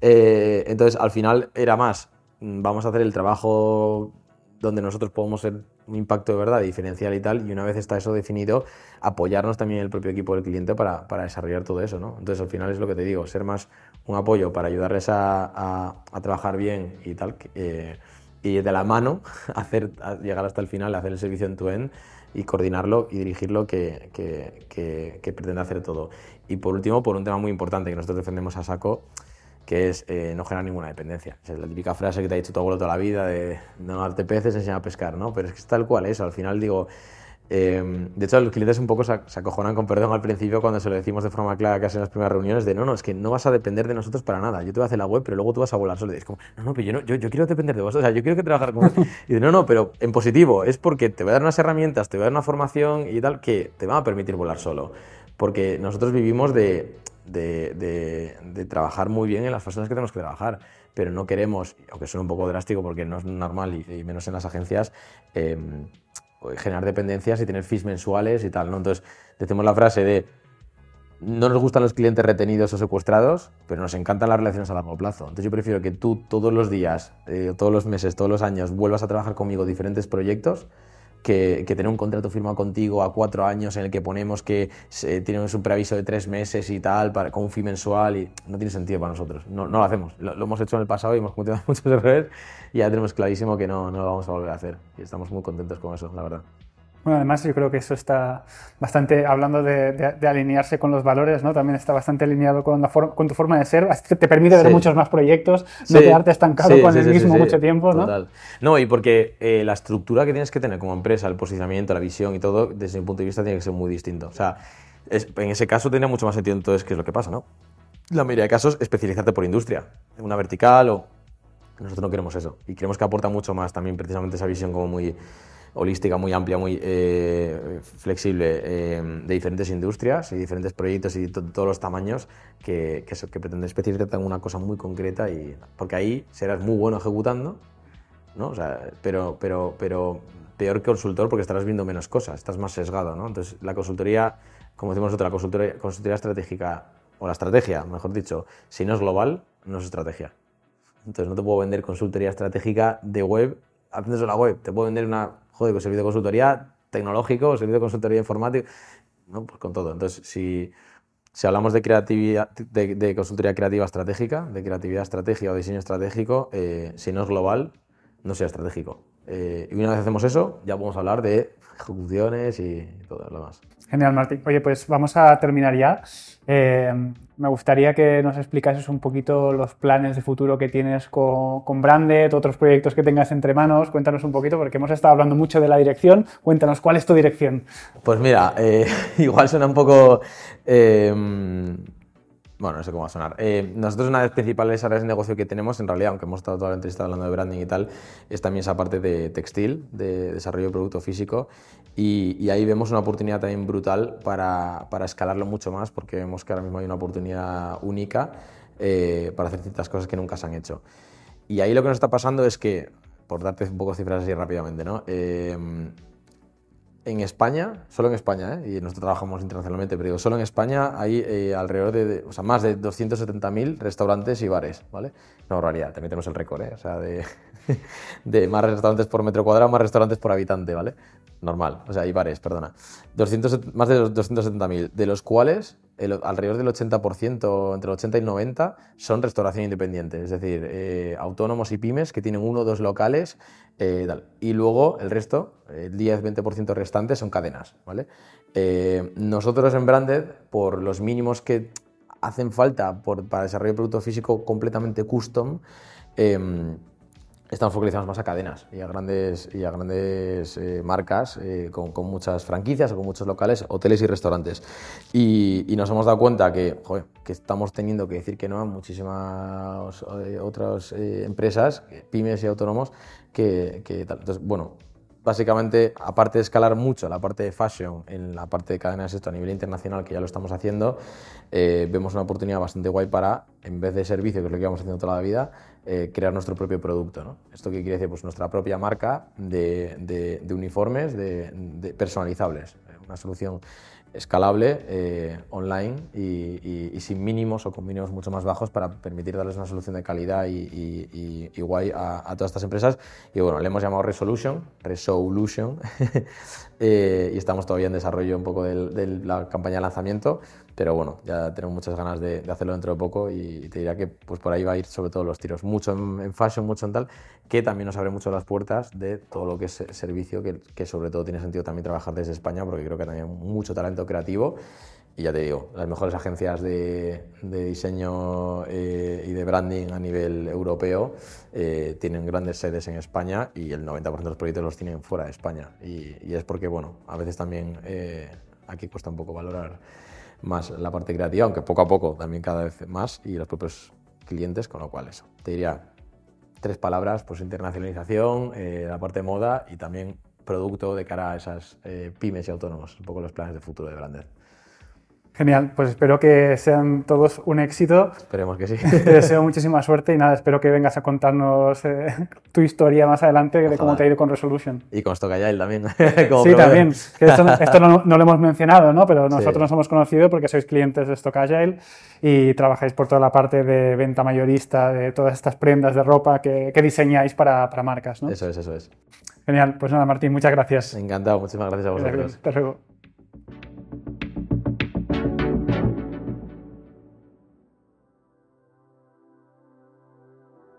Eh, entonces, al final era más, mm, vamos a hacer el trabajo donde nosotros podemos ser un impacto de verdad diferencial y tal, y una vez está eso definido, apoyarnos también el propio equipo del cliente para, para desarrollar todo eso, ¿no? Entonces, al final es lo que te digo, ser más un apoyo para ayudarles a, trabajar bien y tal, eh, y de la mano llegar hasta el final, hacer el servicio en tu end y coordinarlo y dirigirlo que, pretende hacer todo. Y por último, por un tema muy importante que nosotros defendemos a saco, que es eh, no generar ninguna dependencia. es la típica frase que te ha dicho tu abuelo toda la vida de no darte peces, enseñar a pescar, ¿no? Pero es que es tal cual eso. Al final digo, Em, de hecho, los clientes un poco se, acojonan con perdón al principio cuando se lo decimos de forma clara casi en las primeras reuniones de no, no, es que no vas a depender de nosotros para nada. Yo te voy a hacer la web, pero luego tú vas a volar solo. Y es como, no, no, pero yo, no, yo, yo, quiero depender de vosotros, o sea, yo quiero que trabajar con Y dice, no, no, pero en positivo, es porque te voy a dar unas herramientas, te voy a dar una formación y tal que te van a permitir volar solo. Porque nosotros vivimos de, de, de, trabajar muy bien en las personas que tenemos que trabajar pero no queremos, aunque suene un poco drástico porque no es normal y, menos en las agencias, eh, generar dependencias y tener fees mensuales y tal, ¿no? Entonces, decimos la frase de no nos gustan los clientes retenidos o secuestrados, pero nos encantan las relaciones a largo plazo. Entonces yo prefiero que tú todos los días, eh, todos los meses, todos los años vuelvas a trabajar conmigo diferentes proyectos que, tener un contrato firmado contigo a cuatro años en el que ponemos que se, un preaviso de tres meses y tal, para, con un fee mensual, y no tiene sentido para nosotros. No, no lo hacemos. Lo, hemos hecho en el pasado y hemos cometido muchos errores y ya tenemos clarísimo que no, no lo vamos a volver a hacer. Y estamos muy contentos con eso, la verdad. Bueno, además yo creo que eso está bastante, hablando de, alinearse con los valores, ¿no? También está bastante alineado con, con tu forma de ser, te permite ver muchos más proyectos, no quedarte estancado con el mismo mucho tiempo, ¿no? Total. No, y porque eh, la estructura que tienes que tener como empresa, el posicionamiento, la visión y todo, desde mi punto de vista tiene que ser muy distinto. O sea, en ese caso tiene mucho más sentido entonces qué es lo que pasa, ¿no? La mayoría de casos, especializarte por industria, una vertical o... Nosotros no queremos eso y creemos que aporta mucho más también precisamente esa visión como muy holística, muy amplia, muy eh, flexible eh, de diferentes industrias y diferentes proyectos y todos los tamaños que, que, que pretende especializarte en una cosa muy concreta y porque ahí serás muy bueno ejecutando, ¿no? O sea, pero, pero, pero peor consultor porque estarás viendo menos cosas, estás más sesgado, ¿no? Entonces la consultoría, como decimos nosotros, la consultoría, consultoría estratégica o la estrategia, mejor dicho, si no es global, no es estrategia. Entonces no te puedo vender consultoría estratégica de web, haciendo la web. Te puedo vender una, joder, servicio de consultoría tecnológico, servicio de consultoría informática, ¿no? Pues con todo. Entonces, si, si hablamos de, creatividad, de, consultoría creativa estratégica, de creatividad estratégica o diseño estratégico, eh, si no es global, no sea estratégico. Eh, y una vez hacemos eso, ya podemos hablar de ejecuciones y todo lo demás. Genial, Martín. Oye, pues vamos a terminar ya. Eh, me gustaría que nos explicases un poquito los planes de futuro que tienes con, con, Branded, otros proyectos que tengas entre manos. Cuéntanos un poquito, porque hemos estado hablando mucho de la dirección. Cuéntanos, ¿cuál es tu dirección? Pues mira, eh, igual suena un poco bueno, no sé cómo va a sonar. Eh, nosotros una de las principales áreas de negocio que tenemos, en realidad, aunque hemos estado toda la entrevista hablando de branding y tal, es también esa parte de textil, de desarrollo de producto físico, y, ahí vemos una oportunidad también brutal para, para, escalarlo mucho más, porque vemos que ahora mismo hay una oportunidad única eh, para hacer ciertas cosas que nunca se han hecho. Y ahí lo que nos está pasando es que, por darte un poco cifras así rápidamente, ¿no? Eh, en España, solo en España, ¿eh? y nosotros trabajamos internacionalmente, pero digo, solo en España hay eh, alrededor de, o sea, más de 270.000 restaurantes y bares, ¿vale? No, realidad, también tenemos el récord, ¿eh? O sea, de, de, más restaurantes por metro cuadrado, más restaurantes por habitante, ¿vale? Normal, o sea, hay bares, perdona. 200, más de 270.000, de los cuales alrededor del 80%, entre el 80 y el 90, son restauración independiente, es decir, eh, autónomos y pymes que tienen uno o dos locales eh, y luego el resto, el 10-20% restante son cadenas. ¿vale? Eh, nosotros en Branded, por los mínimos que hacen falta para desarrollar producto físico completamente custom, em, estamos focalizados más a cadenas y a grandes, y a grandes eh, marcas eh, con, con, muchas franquicias o con muchos locales, hoteles y restaurantes. Y, y nos hemos dado cuenta que, joder, que estamos teniendo que decir que no a muchísimas eh, otras empresas, pymes y autónomos, que, que tal. Entonces, bueno, básicamente, aparte de escalar mucho la parte de fashion en la parte de cadenas esto a nivel internacional, que ya lo estamos haciendo, eh, vemos una oportunidad bastante guay para, en vez de servicio, que es lo que vamos haciendo toda la vida, eh, crear nuestro propio producto. ¿no? ¿Esto qué quiere decir? Pues nuestra propia marca de, de, uniformes de, personalizables. Una solución escalable, eh, online y, sin mínimos o con mínimos mucho más bajos para permitir darles una solución de calidad y, guay a, todas estas empresas. Y bueno, le hemos llamado Resolution, Resolution, eh, y estamos todavía en desarrollo un poco de la campaña de lanzamiento pero bueno, ya tenemos muchas ganas de, hacerlo dentro de poco y te diría que pues por ahí va a ir sobre todo los tiros, mucho en, fashion, mucho en tal, que también nos abre mucho las puertas de todo lo que es servicio, que, que, sobre todo tiene sentido también trabajar desde España, porque creo que también mucho talento creativo. Y ya te digo, las mejores agencias de, de diseño eh, y de branding a nivel europeo eh, tienen grandes sedes en España y el 90% de los proyectos los tienen fuera de España. Y, y es porque, bueno, a veces también eh, aquí cuesta un poco valorar más la parte creativa, aunque poco a poco también cada vez más y los propios clientes, con lo cual eso. Te diría tres palabras, pues internacionalización, eh, la parte moda y también producto de cara a esas eh, pymes y autónomos, un poco los planes de futuro de Brander. Genial, pues espero que sean todos un éxito. Esperemos que sí. Te deseo muchísima suerte y nada, espero que vengas a contarnos eh, tu historia más adelante de cómo te ha ido con Resolution. Y con Stock Agile también. sí, también. esto, no, lo hemos mencionado, ¿no? pero nosotros nos hemos conocido porque sois clientes de Stock Agile y trabajáis por toda la parte de venta mayorista de todas estas prendas de ropa que, diseñáis para, para marcas. ¿no? Eso es, eso es. Genial, pues nada, Martín, muchas gracias. Encantado, muchísimas gracias a vosotros. Hasta luego.